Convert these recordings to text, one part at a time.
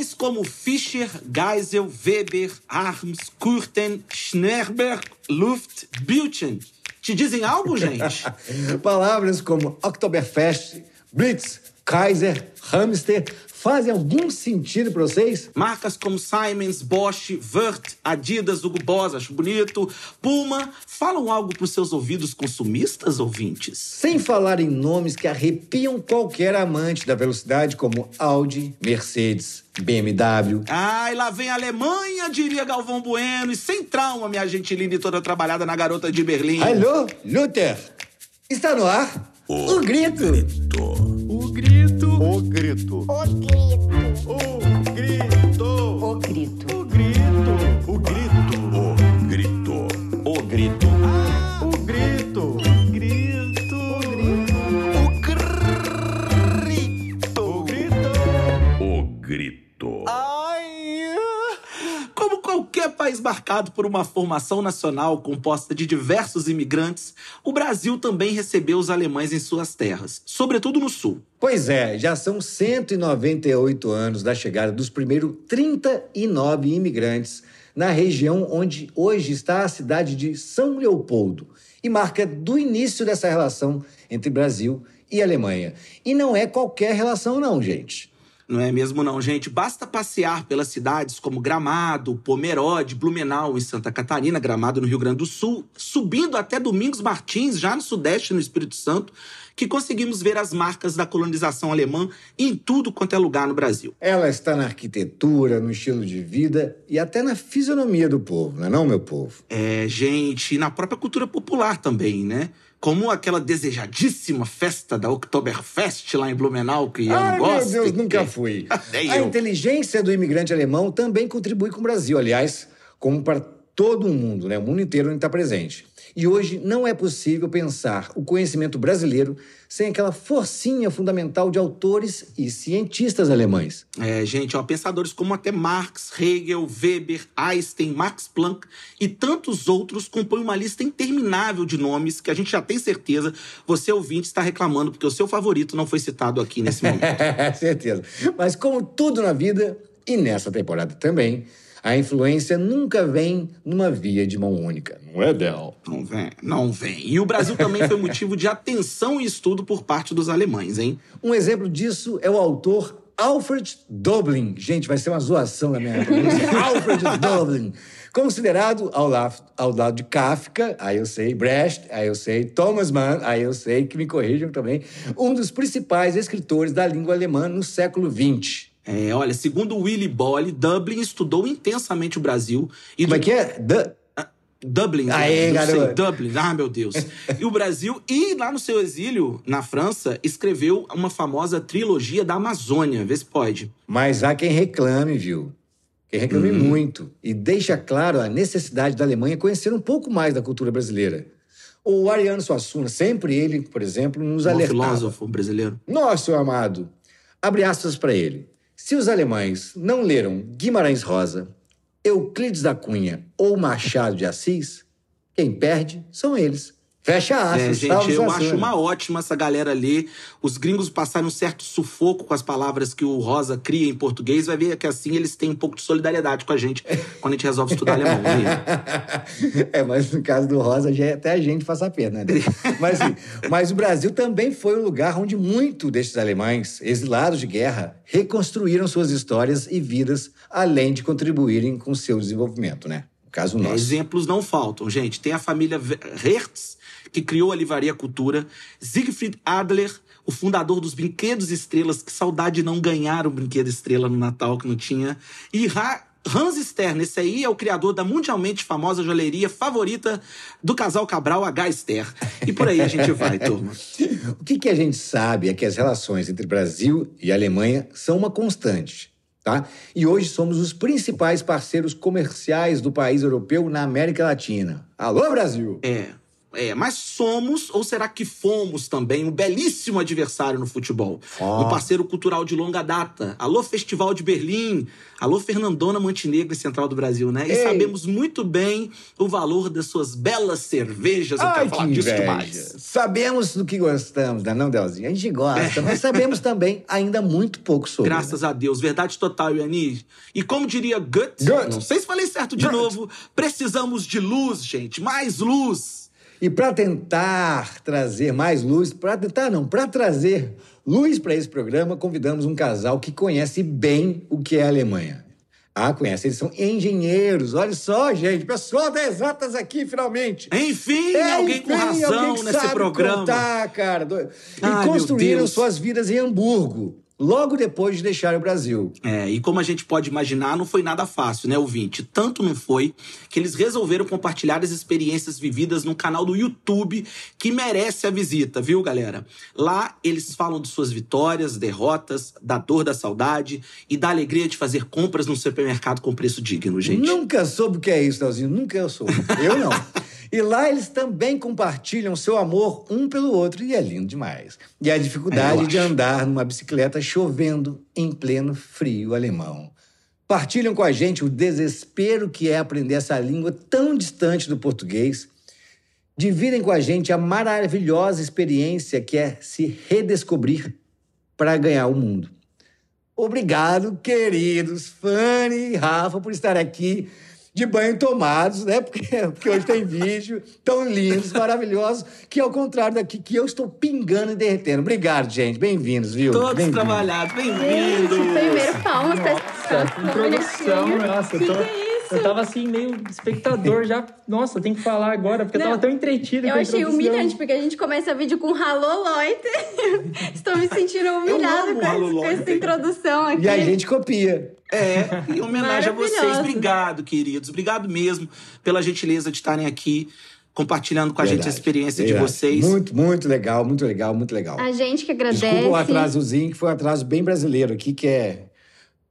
Nomes como Fischer, Geisel, Weber, Arms, Kurten, Schnerberg, Luft, Bülchen. Te dizem algo, gente? Palavras como Oktoberfest, Blitz, Kaiser, Hamster fazem algum sentido para vocês? Marcas como Siemens, Bosch, Wörth, Adidas, Hugo Boss, acho bonito, Puma, falam algo para os seus ouvidos consumistas, ouvintes? Sem falar em nomes que arrepiam qualquer amante da velocidade, como Audi, Mercedes, BMW. Ai, lá vem a Alemanha, diria Galvão Bueno, e sem trauma, minha e toda trabalhada na garota de Berlim. Alô, Luther! Está no ar o, o grito. grito. огриту. Огриту. Como qualquer país marcado por uma formação nacional composta de diversos imigrantes, o Brasil também recebeu os alemães em suas terras, sobretudo no sul. Pois é, já são 198 anos da chegada dos primeiros 39 imigrantes na região onde hoje está a cidade de São Leopoldo e marca do início dessa relação entre Brasil e Alemanha. E não é qualquer relação não, gente. Não é mesmo não, gente? Basta passear pelas cidades como Gramado, Pomerode, Blumenau em Santa Catarina, Gramado no Rio Grande do Sul, subindo até Domingos Martins, já no Sudeste, no Espírito Santo, que conseguimos ver as marcas da colonização alemã em tudo quanto é lugar no Brasil. Ela está na arquitetura, no estilo de vida e até na fisionomia do povo, não é não, meu povo? É, gente, e na própria cultura popular também, né? Como aquela desejadíssima festa da Oktoberfest lá em Blumenau, que eu Ai, não gosto. meu Deus, nunca fui. A inteligência do imigrante alemão também contribui com o Brasil, aliás, como para todo o mundo, né? O mundo inteiro está presente. E hoje não é possível pensar o conhecimento brasileiro sem aquela forcinha fundamental de autores e cientistas alemães. É, gente, ó, pensadores como até Marx, Hegel, Weber, Einstein, Max Planck e tantos outros compõem uma lista interminável de nomes que a gente já tem certeza você ouvinte está reclamando porque o seu favorito não foi citado aqui nesse momento. Certeza. Mas como tudo na vida, e nessa temporada também, a influência nunca vem numa via de mão única. Não é, Del? Não vem, não vem. E o Brasil também foi motivo de atenção e estudo por parte dos alemães, hein? Um exemplo disso é o autor Alfred Doblin. Gente, vai ser uma zoação na minha pronúncia. Alfred Doblin. Considerado ao, la- ao lado de Kafka, aí eu sei, Brecht, aí eu sei, Thomas Mann, aí eu sei, que me corrijam também, um dos principais escritores da língua alemã no século XX. É, olha, segundo Willy Bolle, Dublin estudou intensamente o Brasil e Como é do- que é? Du- Dublin, Aê, não sei, garoto. Dublin, ah, meu Deus. E o Brasil, e lá no seu exílio, na França, escreveu uma famosa trilogia da Amazônia. Vê se pode. Mas há quem reclame, viu? Quem reclame muito. E deixa claro a necessidade da Alemanha conhecer um pouco mais da cultura brasileira. O Ariano Suassuna, sempre ele, por exemplo, nos Um alertava. filósofo brasileiro. Nosso amado. Abre aspas para ele. Se os alemães não leram Guimarães Rosa, Euclides da Cunha ou Machado de Assis, quem perde são eles. Fecha aspas. É, gente, salve eu acho uma ótima essa galera ler. Os gringos passaram um certo sufoco com as palavras que o Rosa cria em português. Vai ver que assim eles têm um pouco de solidariedade com a gente quando a gente resolve estudar alemão. Né? é, mas no caso do Rosa, já é até a gente faz a pena, né? mas, mas o Brasil também foi um lugar onde muito desses alemães, exilados de guerra, reconstruíram suas histórias e vidas, além de contribuírem com o seu desenvolvimento, né? No caso É, nosso. exemplos não faltam, gente. Tem a família Hertz, que criou a Livraria Cultura. Siegfried Adler, o fundador dos Brinquedos Estrelas. Que saudade de não ganhar o Brinquedo Estrela no Natal, que não tinha. E Ra- Hans Stern, esse aí é o criador da mundialmente famosa joalheria favorita do casal Cabral, H. Ster. E por aí a gente vai, turma. O que, que a gente sabe é que as relações entre Brasil e Alemanha são uma constante, tá? E hoje somos os principais parceiros comerciais do país europeu na América Latina. Alô, Brasil! É. É, mas somos ou será que fomos também um belíssimo adversário no futebol? Fomos. Um parceiro cultural de longa data. Alô, Festival de Berlim. Alô, Fernandona Montenegro e Central do Brasil, né? E Ei. sabemos muito bem o valor das suas belas cervejas. Eu Ai, quero que falar disso demais. Sabemos do que gostamos, né, não, Delzinho? A gente gosta, mas sabemos também ainda muito pouco sobre. né? Graças a Deus. Verdade total, Yanni. E como diria Gut, Gut. não sei se falei certo de Gut. novo, precisamos de luz, gente. Mais luz. E para tentar trazer mais luz, para tentar não, para trazer luz para esse programa, convidamos um casal que conhece bem o que é a Alemanha. Ah, conhece, eles são engenheiros. Olha só, gente, pessoal das exatas aqui, finalmente. Enfim, É, alguém com enfim, razão alguém nesse programa. Contar, cara. E Ai, construíram suas vidas em Hamburgo, logo depois de deixar o Brasil. É, e como a gente pode imaginar, não foi nada fácil, né, ouvinte? Tanto não foi que eles resolveram compartilhar as experiências vividas num canal do YouTube que merece a visita, viu, galera? Lá eles falam de suas vitórias, derrotas, da dor da saudade e da alegria de fazer compras no supermercado com preço digno, gente. Nunca soube o que é isso, Leozinho. Nunca eu soube. Eu não. E lá eles também compartilham seu amor um pelo outro, e é lindo demais. E a dificuldade É, de andar numa bicicleta chovendo em pleno frio alemão. Partilham com a gente o desespero que é aprender essa língua tão distante do português. Dividem com a gente a maravilhosa experiência que é se redescobrir para ganhar o mundo. Obrigado, queridos Fanny e Rafa, por estar aqui de banho tomados, né? Porque, porque hoje tem vídeo tão lindos, maravilhosos, que ao contrário daqui, que eu estou pingando e derretendo. Obrigado, gente. Bem-vindos, viu? Todos Bem-vindos. trabalhados, bem-vindos! primeiro palmas Nossa, que introdução, nossa. Eu, tô- Que que é isso? Eu tava assim, meio espectador já. Nossa, tem que falar agora, porque eu Não, tava tão entretido Eu com a achei introdução. humilhante, porque a gente começa o vídeo com Hallo Leute. Estou me sentindo humilhada amo com, essa- com essa Leute. introdução aqui. E a gente copia. É, em homenagem a vocês. Obrigado, queridos. Obrigado mesmo pela gentileza de estarem aqui compartilhando com a gente a Verdade, experiência de verdade. vocês. Muito, muito legal, muito legal, muito legal. A gente que agradece. Desculpa o atrasozinho, que foi um atraso bem brasileiro aqui, que é.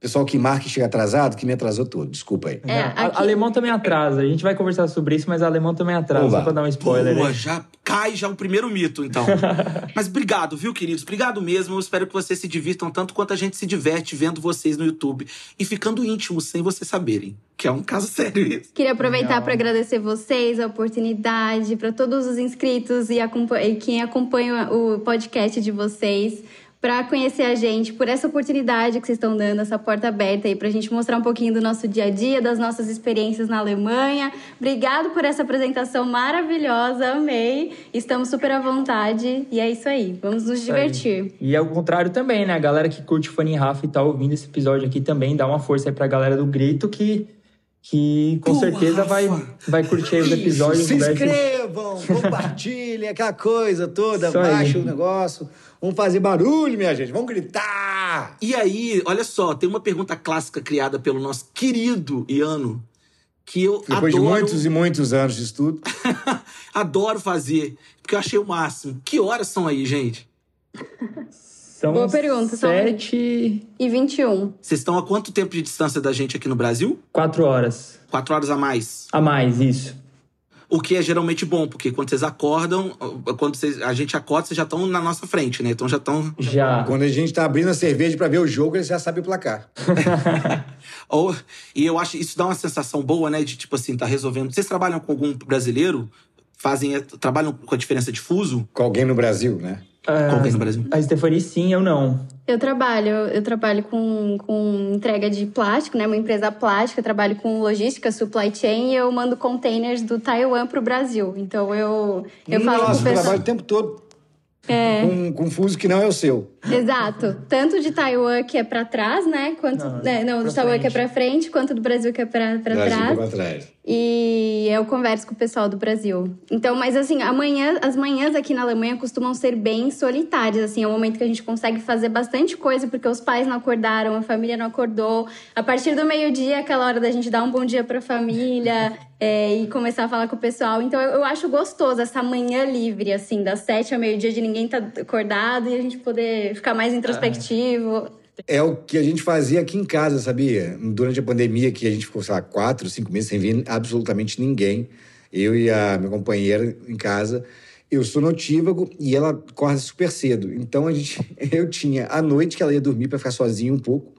Pessoal que marca e chega atrasado, que me atrasou todo. Desculpa aí. É, A- aqui- Alemão também atrasa. A gente vai conversar sobre isso, mas alemão também atrasa. Oba. Só pra dar um spoiler Boa, aí. já cai já o primeiro mito, então. Mas obrigado, viu, queridos? Obrigado mesmo. Eu espero que vocês se divirtam tanto quanto a gente se diverte vendo vocês no YouTube e ficando íntimos sem vocês saberem. Que é um caso sério isso. Queria aproveitar para agradecer vocês, a oportunidade, para todos os inscritos e, acompa- e quem acompanha o podcast de vocês, para conhecer a gente, por essa oportunidade que vocês estão dando, essa porta aberta aí, para a gente mostrar um pouquinho do nosso dia a dia, das nossas experiências na Alemanha. Obrigado por essa apresentação maravilhosa, amei. Estamos super à vontade e é isso aí, vamos nos divertir. E ao contrário também, né? A galera que curte Fanny Rafa e tá ouvindo esse episódio aqui também, dá uma força aí pra galera do Grito que, que com Boa, certeza vai, vai curtir aí os episódios. Se inscrevam, compartilhem, aquela coisa toda, Isso aí. baixa o negócio. Vamos fazer barulho, minha gente, vamos gritar! E aí, olha só, tem uma pergunta clássica criada pelo nosso querido Iano, que eu Depois adoro, de muitos e muitos anos de estudo. adoro fazer, porque eu achei o máximo. Que horas são aí, gente? São Boa pergunta, são- Sete, E 21. Vocês estão a quanto tempo de distância da gente aqui no Brasil? quatro horas. Quatro horas a mais. A mais, isso. O que é geralmente bom, porque quando vocês acordam, quando vocês- a gente acorda, vocês já estão na nossa frente, né? Então já estão. Já. Quando a gente tá abrindo a cerveja pra ver o jogo, eles já sabem o placar. Ou, e eu acho isso dá uma sensação boa, né? De tipo assim, tá resolvendo. Vocês trabalham com algum brasileiro? Fazem, trabalham com a diferença de fuso? Com alguém no Brasil, né? Ah, alguém no Brasil? A Stephanie sim, eu não. Eu trabalho, eu trabalho com, com entrega de plástico, né? Uma empresa plástica, eu trabalho com logística, supply chain e eu mando containers do Taiwan pro Brasil. Então eu, eu falo com Nossa, o eu pessoal. trabalho o tempo todo É, um fuso que não é o seu. exato. Tanto de Taiwan que é pra trás, né? Quanto, Não, né, não, do Taiwan que é pra frente, quanto do Brasil que é Brasil trás. pra trás. E eu converso com o pessoal do Brasil. Então, mas assim, amanhã, as manhãs aqui na Alemanha costumam ser bem solitárias, assim, é um momento que a gente consegue fazer bastante coisa porque os pais não acordaram, a família não acordou. A partir do meio-dia, é aquela hora da gente dar um bom dia pra família é, e começar a falar com o pessoal. Então, eu, eu acho gostoso essa manhã livre, assim, das sete ao meio-dia de ninguém tá acordado e a gente poder ficar mais introspectivo. É o que a gente fazia aqui em casa, sabia? Durante a pandemia, que a gente ficou, sei lá, quatro, cinco meses sem ver absolutamente ninguém. Eu e a minha companheira em casa. Eu sou notívago e ela acorda super cedo. Então a gente, eu tinha a noite que ela ia dormir para ficar sozinha um pouco,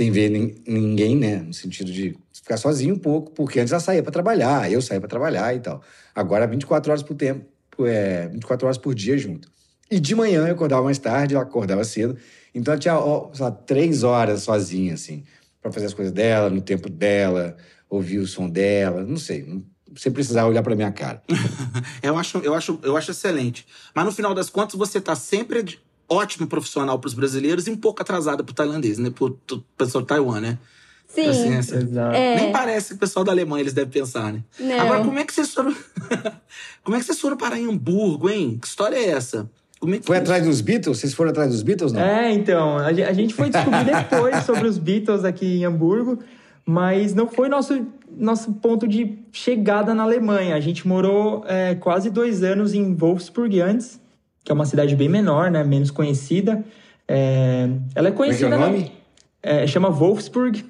sem ver ninguém, né? No sentido de ficar sozinha um pouco, porque antes ela saía para trabalhar, eu saía para trabalhar e tal. Agora 24 horas por tempo, é, 24 horas por dia junto. E de manhã eu acordava mais tarde, ela acordava cedo. Então ela tinha, ó, sei lá, três horas sozinha, assim, para fazer as coisas dela, no tempo dela, ouvir o som dela, não sei. Sem precisar olhar para minha cara. eu, acho, eu, acho, eu acho excelente. Mas no final das contas, você tá sempre ótimo profissional para os brasileiros e um pouco atrasada para o tailandês, né? Para o pessoal de Taiwan, né? Sim. Assim, Exato. É. Nem parece que o pessoal da Alemanha eles devem pensar, né? Não. Agora, como é que vocês foram. como é que vocês foram para Hamburgo, hein? Que história é essa? Como é que foi atrás dos Beatles? Vocês foram atrás dos Beatles, não? É, então. A gente foi descobrir depois sobre os Beatles aqui em Hamburgo, mas não foi nosso, nosso ponto de chegada na Alemanha. A gente morou é, quase dois anos em Wolfsburg antes, que é uma cidade bem menor, né? Menos conhecida. É, ela é conhecida. Como é, que é o nome? É, chama Wolfsburg.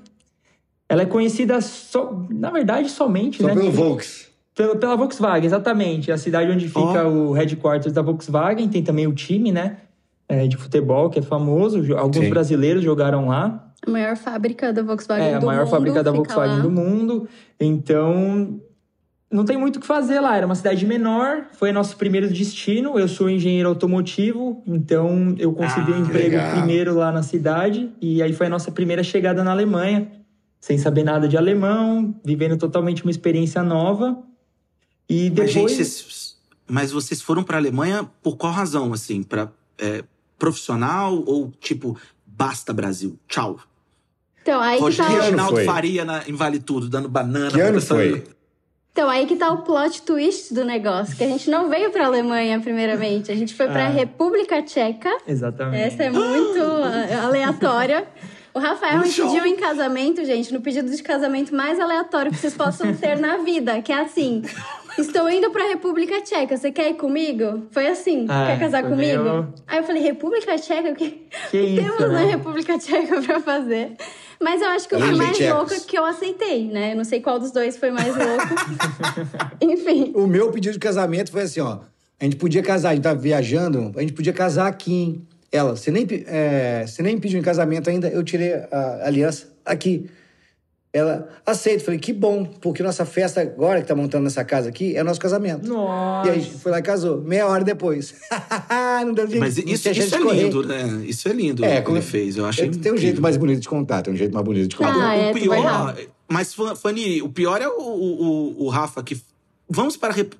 Ela é conhecida, so, na verdade, somente. Só né, pelo Volks. Pela, pela Volkswagen, exatamente. A cidade onde fica oh. o headquarters da Volkswagen. Tem também o time, né? É, de futebol, que é famoso. Alguns Sim. brasileiros jogaram lá. A maior fábrica da Volkswagen é, do mundo. É, a maior fábrica da Volkswagen lá. do mundo. Então, não tem muito o que fazer lá. Era uma cidade menor, foi nosso primeiro destino. Eu sou engenheiro automotivo, então eu consegui ah, um emprego legal. primeiro lá na cidade. E aí foi a nossa primeira chegada na Alemanha, sem saber nada de alemão, vivendo totalmente uma experiência nova. E depois. Mas, gente, vocês, mas vocês foram para a Alemanha por qual razão? Assim, para é, profissional ou tipo, basta Brasil, tchau? Então, aí Rogério que tá... Reginaldo Faria na, em Vale Tudo, dando banana. Que ano foi? Então, aí que tá o plot twist do negócio, que a gente não veio pra Alemanha, primeiramente. A gente foi pra ah. República Tcheca. Exatamente. Essa é muito aleatória. O Rafael me pediu em casamento, gente, no pedido de casamento mais aleatório que vocês possam ter na vida, que é assim: Estou indo pra República Tcheca, você quer ir comigo? Foi assim, ah, quer casar comigo? Meio... Aí eu falei, República Tcheca? O que, que isso, temos né? na República Tcheca pra fazer? Mas eu acho que o que mais louco é que eu aceitei, né? Eu não sei qual dos dois foi mais louco. Enfim. O meu pedido de casamento foi assim, ó. A gente podia casar, a gente tava viajando, a gente podia casar aqui. Ela, você nem, é, você nem pediu em casamento ainda, eu tirei a aliança aqui. Ela aceita. Falei, que bom, porque nossa festa agora que tá montando nessa casa aqui é nosso casamento. Nossa. E aí foi lá e casou. Meia hora depois. não deu Mas isso, isso é lindo, né? Isso é lindo é, que ele fez. Eu acho Tem um jeito mais bonito de contar, tem um jeito mais bonito de contar. Ah, é, o pior. Mas, Fanny, o pior é o, o, o Rafa que. Vamos para a Rep...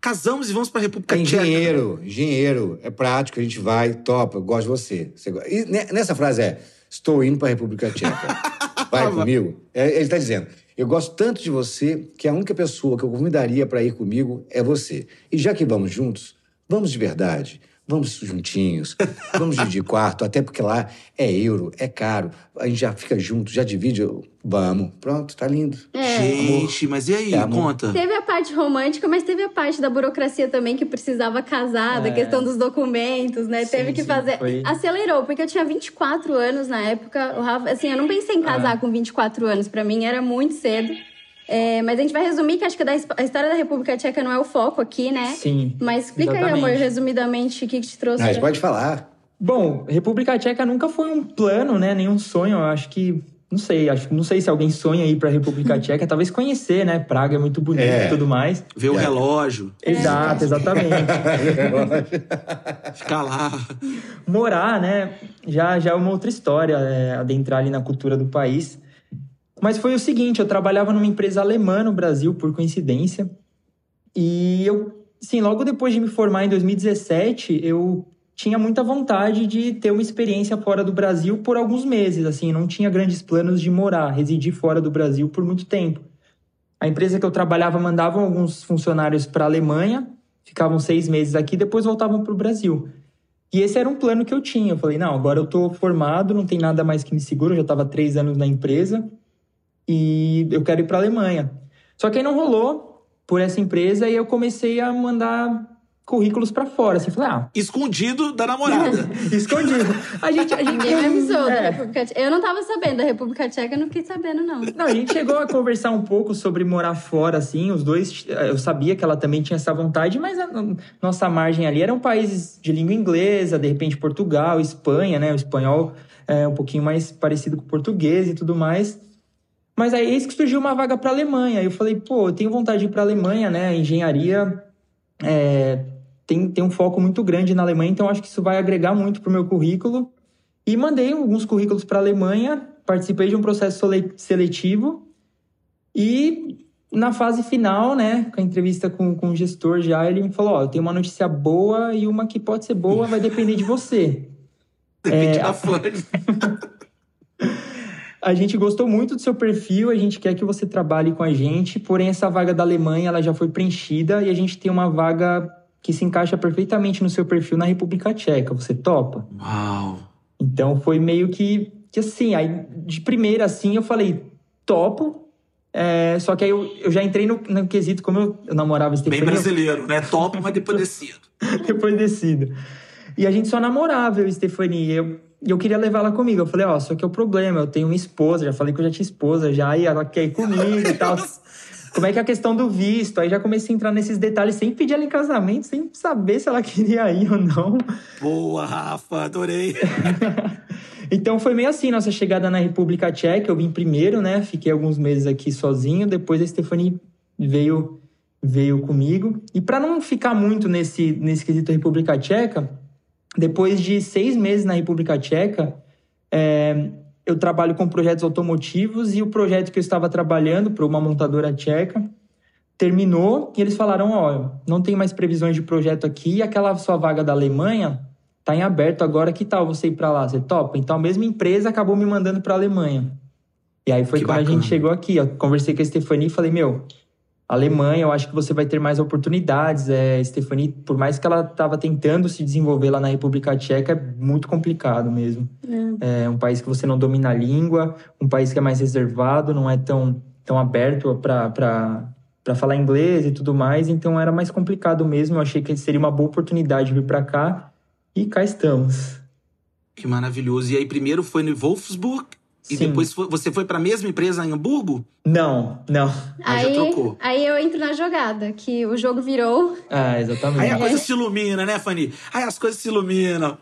Casamos e vamos para a República Tcheca. Engenheiro, engenheiro. É prático, a gente vai, topa, eu gosto de você. você... E nessa frase é: estou indo para a República Tcheca. Vai comigo? É, ele está dizendo: eu gosto tanto de você que a única pessoa que eu convidaria para ir comigo é você. E já que vamos juntos, vamos de verdade. Vamos juntinhos, vamos dividir quarto, até porque lá é euro, é caro. A gente já fica junto, já divide. Vamos, pronto, tá lindo. É. Gente, mas e aí? É, conta. Teve a parte romântica, mas teve a parte da burocracia também que precisava casar, é. da questão dos documentos, né? Sim, teve que sim, fazer. Foi... Acelerou, porque eu tinha 24 anos na época. O Rafa, assim, eu não pensei em casar ah. com 24 anos. Para mim era muito cedo. É, mas a gente vai resumir, que acho que a história da República Tcheca não é o foco aqui, né? Sim. Mas explica exatamente. aí, amor, resumidamente, o que, que te trouxe. Mas pode falar. Bom, República Tcheca nunca foi um plano, né? Nenhum sonho. Eu acho que. Não sei, acho, não sei se alguém sonha ir para a República Tcheca, talvez conhecer, né? Praga é muito bonito é. e tudo mais. Ver o é. relógio. Exato, exatamente. Ficar lá. Morar, né? Já, já é uma outra história, é, adentrar ali na cultura do país. Mas foi o seguinte, eu trabalhava numa empresa alemã no Brasil, por coincidência. E eu, sim, logo depois de me formar em 2017, eu tinha muita vontade de ter uma experiência fora do Brasil por alguns meses, assim, não tinha grandes planos de morar, residir fora do Brasil por muito tempo. A empresa que eu trabalhava mandava alguns funcionários para a Alemanha, ficavam seis meses aqui, depois voltavam para o Brasil. E esse era um plano que eu tinha. Eu falei, não, agora eu estou formado, não tem nada mais que me segura, eu já estava três anos na empresa, e eu quero ir para a Alemanha. Só que aí não rolou por essa empresa e eu comecei a mandar currículos para fora. Assim, falei, ah, Escondido da namorada. escondido. A gente, a gente Ninguém me avisou da É. República Tcheca. Eu não tava sabendo da República Tcheca, eu não fiquei sabendo, não. Não, a gente chegou a conversar um pouco sobre morar fora, assim, os dois. Eu sabia que ela também tinha essa vontade, mas a nossa margem ali eram países de língua inglesa, de repente Portugal, Espanha, né? O espanhol é um pouquinho mais parecido com o português e tudo mais. Mas aí eis que surgiu uma vaga para Alemanha. Eu falei, pô, eu tenho vontade de ir para Alemanha, né? Engenharia é, tem, tem um foco muito grande na Alemanha, então acho que isso vai agregar muito pro meu currículo. E mandei alguns currículos para a Alemanha, participei de um processo sele- seletivo e na fase final, né, com a entrevista com, com o gestor já, ele me falou, ó, eu tenho uma notícia boa e uma que pode ser boa, vai depender de você. Depende É, da a-. A gente gostou muito do seu perfil, a gente quer que você trabalhe com a gente, porém essa vaga da Alemanha, ela já foi preenchida e a gente tem uma vaga que se encaixa perfeitamente no seu perfil na República Tcheca. Você topa? Uau. Então foi meio que, que assim, aí de primeira assim eu falei, topo. É, só que aí eu, eu já entrei no, no quesito, como eu, eu namorava Bem Stefania, brasileiro, né? Top, mas depois descido. depois descido. E a gente só namorava, eu e Stefania. E eu, eu queria levar ela comigo. Eu falei, ó, só que é o problema, eu tenho uma esposa, já falei que eu já tinha esposa já, e ela quer ir comigo e tal. Como é que é a questão do visto? Aí já comecei a entrar nesses detalhes sem pedir ela em casamento, sem saber se ela queria ir ou não. Boa, Rafa, adorei. Então foi meio assim, nossa chegada na República Tcheca. Eu vim primeiro, né? Fiquei alguns meses aqui sozinho. Depois a Stephanie veio veio comigo. E para não ficar muito nesse nesse quesito República Tcheca, depois de seis meses na República Tcheca, é, eu trabalho com projetos automotivos e o projeto que eu estava trabalhando para uma montadora tcheca terminou e eles falaram: ó, não tem mais previsões de projeto aqui e aquela sua vaga da Alemanha tá em aberto agora, que tal você ir para lá? Você topa? Então a mesma empresa acabou me mandando para Alemanha. E aí foi Que quando a bacana. gente chegou aqui, ó, conversei com a Stefania e falei: meu, Alemanha, eu acho que você vai ter mais oportunidades. É, Stephanie, por mais que ela estava tentando se desenvolver lá na República Tcheca, é muito complicado mesmo. É um país que você não domina a língua, um país que é mais reservado, não é tão, tão aberto para falar inglês e tudo mais, então era mais complicado mesmo. Eu achei que seria uma boa oportunidade vir para cá e cá estamos. Que maravilhoso. E aí, primeiro foi no Wolfsburg e Sim. depois foi- você foi pra mesma empresa em Hamburgo? Não, não. Aí já Aí, trocou. aí eu entro na jogada, que o jogo virou. Ah, Aí exatamente. a coisa se ilumina, né, Fanny? Aí as coisas se iluminam.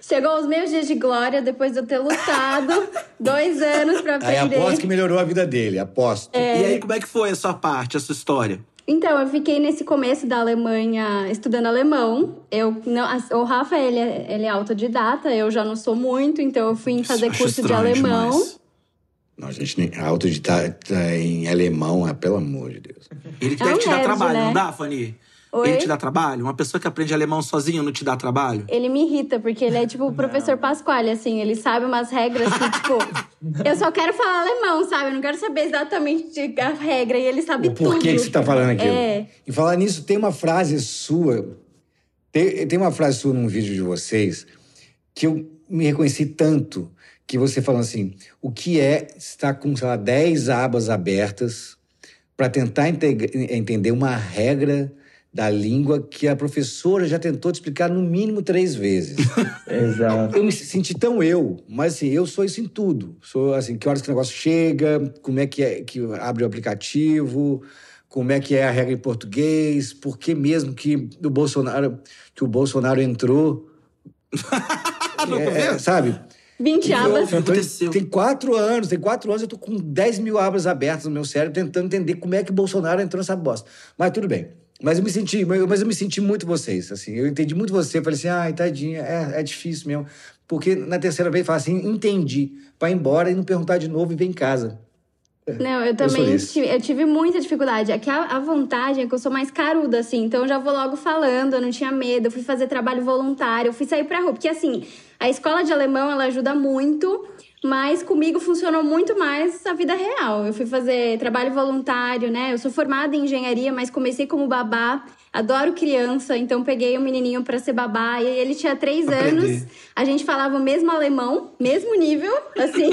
Chegou os meus dias de glória depois de eu ter lutado dois anos pra Aí aprender. aposto que melhorou a vida dele, aposto. E aí, como é que foi a sua parte, a sua história? Então, eu fiquei nesse começo da Alemanha estudando alemão. Eu não, o Rafa, ele é, ele é autodidata, eu já não sou muito, então eu fui fazer Acho curso de alemão. demais. Não, gente, nem- autodidata em alemão, é, pelo amor de Deus. Ele É deve um te dar trabalho, né? não dá, Fanny? Oi? Ele te dá trabalho? Uma pessoa que aprende alemão sozinho não te dá trabalho? Ele me irrita, porque ele é tipo o professor Pasquale, assim, ele sabe umas regras que, tipo, eu só quero falar alemão, sabe? Eu não quero saber exatamente a regra, e ele sabe O porquê tudo. que você tá falando aquilo. É. E falar nisso, tem uma frase sua. Tem, tem uma frase sua num vídeo de vocês que eu me reconheci tanto que você falando assim: o que é estar com, sei lá, 10 abas abertas para tentar entender uma regra da língua que a professora já tentou te explicar no mínimo três vezes. Exato. Eu me senti tão eu, mas assim, eu sou isso em tudo. Sou assim, que horas que o negócio chega, como é que é que abre o aplicativo, como é que é a regra em português, por que mesmo que o Bolsonaro, que o Bolsonaro entrou, é, sabe? 20 abas. que aconteceu? Tem quatro anos, tem quatro anos eu tô com 10 mil abas abertas no meu cérebro tentando entender como é que o Bolsonaro entrou nessa bosta. Mas tudo bem. Mas eu me senti, mas eu me senti muito vocês, assim. Eu entendi muito você. Eu falei assim, ai, tadinha, é, é difícil mesmo. Porque na terceira vez, eu falei assim, entendi. Vai embora e não perguntar de novo e vem em casa. Não, eu também desse. tive, eu tive muita dificuldade. É que a, a vantagem é que eu sou mais caruda, assim, então eu já vou logo falando, eu não tinha medo, eu fui fazer trabalho voluntário, eu fui sair pra rua. Porque assim, a escola de alemão ela ajuda muito, Mas comigo funcionou muito mais a vida real. Eu fui fazer trabalho voluntário, né? Eu sou formada em engenharia, mas comecei como babá. Adoro criança, então peguei um menininho para ser babá. E ele tinha três Aprender. anos. A gente falava o mesmo alemão, mesmo nível. Assim,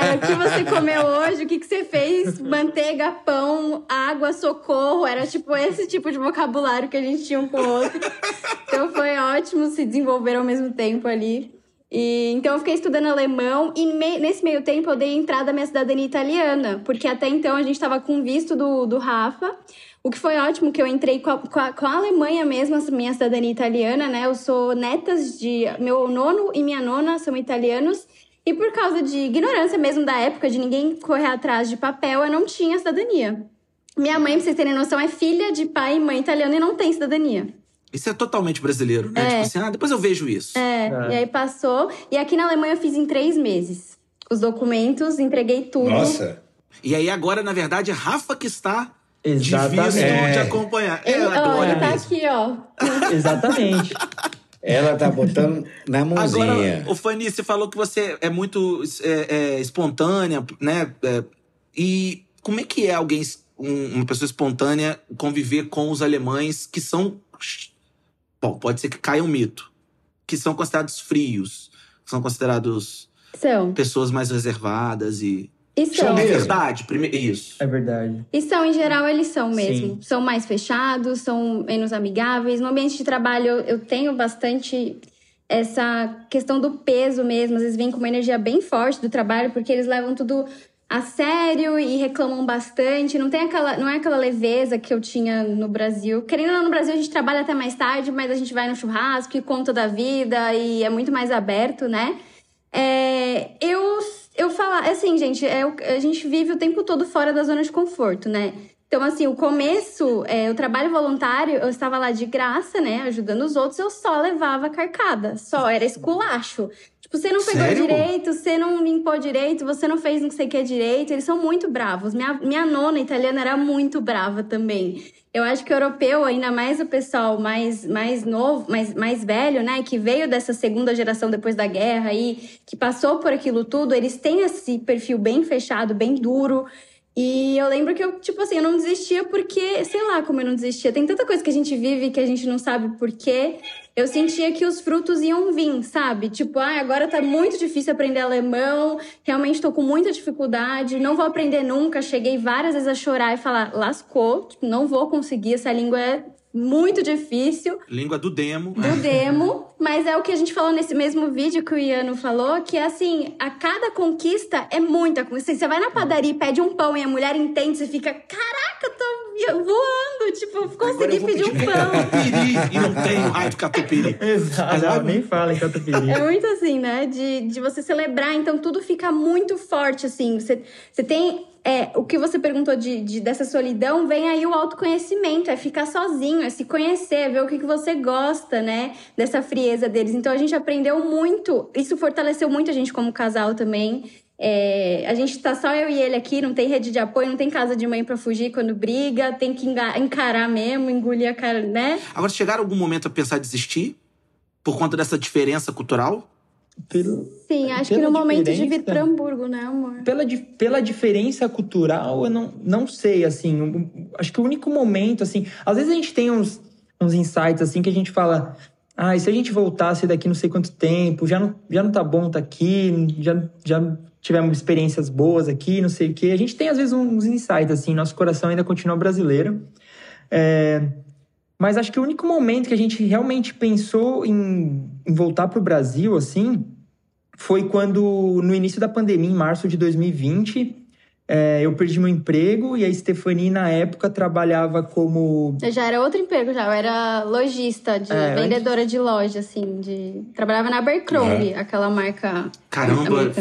era, o que você comeu hoje? O que, que você fez? Manteiga, pão, água, socorro. Era tipo esse tipo de vocabulário que a gente tinha um com o outro. Então foi ótimo se desenvolver ao mesmo tempo ali. E, então eu fiquei estudando alemão e me- nesse meio tempo eu dei entrada à minha cidadania italiana, porque até então a gente estava com visto do, do Rafa, o que foi ótimo que eu entrei com a, com a- com a Alemanha mesmo, minha cidadania italiana, né? Eu sou netas de. Meu nono e minha nona são italianos. E por causa de ignorância mesmo da época, de ninguém correr atrás de papel, eu não tinha cidadania. Minha mãe, pra vocês terem noção, é filha de pai e mãe italiano e não tem cidadania. Isso é totalmente brasileiro, né? É. Tipo assim, ah, depois eu vejo isso. É, É. e aí passou. E aqui na Alemanha eu fiz em três meses. Os documentos, entreguei tudo. Nossa. E aí agora, na verdade, é Rafa que está de Exatamente. visto É. de acompanhar. Ele, é, ó, agora ele tá aqui, ó. Exatamente. Ela tá botando na mãozinha. Agora, o Fanny, você falou que você é muito é, é, espontânea, né? É, e como é que é alguém, um- uma pessoa espontânea, conviver com os alemães que são. Bom, pode ser que caia um mito. Que são considerados frios, são considerados São. pessoas mais reservadas e. E são. É verdade, primeiro. Isso. É verdade. E são, em geral, eles são mesmo. Sim. São mais fechados, são menos amigáveis. No ambiente de trabalho, eu, eu tenho bastante essa questão do peso mesmo. Às vezes vem com uma energia bem forte do trabalho, porque eles levam tudo a sério e reclamam bastante. Não tem aquela, não é aquela leveza que eu tinha no Brasil. Querendo ou não, no Brasil a gente trabalha até mais tarde, mas a gente vai no churrasco e conta da vida e é muito mais aberto, né? É, eu, eu falar, assim, gente, é, a gente vive o tempo todo fora da zona de conforto, né? Então, assim, o começo, é, o trabalho voluntário, eu estava lá de graça, né? Ajudando os outros, eu só levava carcada. Só, era esculacho. Tipo, você não pegou Sério? direito, você não limpou direito, você não fez não sei o que direito. Eles são muito bravos. Minha, minha nona italiana era muito brava também. Eu acho que o europeu, ainda mais o pessoal mais, mais novo, mais, mais velho, né? Que veio dessa segunda geração depois da guerra e que passou por aquilo tudo, eles têm esse perfil bem fechado, bem duro. E eu lembro que eu, tipo assim, eu não desistia porque, sei lá como eu não desistia. Tem tanta coisa que a gente vive que a gente não sabe por quê. Eu sentia que os frutos iam vir, sabe? Tipo, ah, agora tá muito difícil aprender alemão, realmente tô com muita dificuldade, não vou aprender nunca. Cheguei várias vezes a chorar e falar, lascou, tipo, não vou conseguir, essa língua é muito difícil Língua do demo. do demo, mas é o que a gente falou nesse mesmo vídeo que o Iano falou, que é assim, a cada conquista é muita conquista. Você vai na padaria e pede um pão e a mulher entende, você fica, caraca, eu tô voando, tipo, consegui eu vou pedir um pedir pão. catupiry e não tenho raio de catupiry. Exato. Nem fala em catupiry. É muito assim, né? De, de você celebrar, então tudo fica muito forte, assim. Você, você tem. É, o que você perguntou de, de- dessa solidão, vem aí o autoconhecimento, é ficar sozinho, é se conhecer, é ver o que, que você gosta, né? Dessa frieza deles. Então a gente aprendeu muito, isso fortaleceu muito a gente como casal também. É, a gente tá só eu e ele aqui, não tem rede de apoio, não tem casa de mãe pra fugir quando briga, tem que encarar mesmo, engolir a cara, né? Agora, chegaram algum momento a pensar em desistir? Por conta dessa diferença cultural? Pelo- Sim, acho que no momento de vir pra Hamburgo, né, amor? pela, pela diferença cultural, eu não, não sei, assim. um- acho que o único momento, assim. Às vezes a gente tem uns, uns insights, assim, que a gente fala. Ah, e se a gente voltasse daqui não sei quanto tempo, já não, já não tá bom tá aqui, já, já tivemos experiências boas aqui, não sei o quê. A gente tem, às vezes, uns insights, assim. Nosso coração ainda continua brasileiro. É, mas acho que o único momento que a gente realmente pensou em, em voltar para o Brasil, assim, foi quando, no início da pandemia, em março de 2020, é, eu perdi meu emprego e a Stephanie, na época, trabalhava como. Eu já era outro emprego já, eu era lojista, de É, vendedora de loja, assim, de... Trabalhava na Abercrombie, aquela marca... Caramba.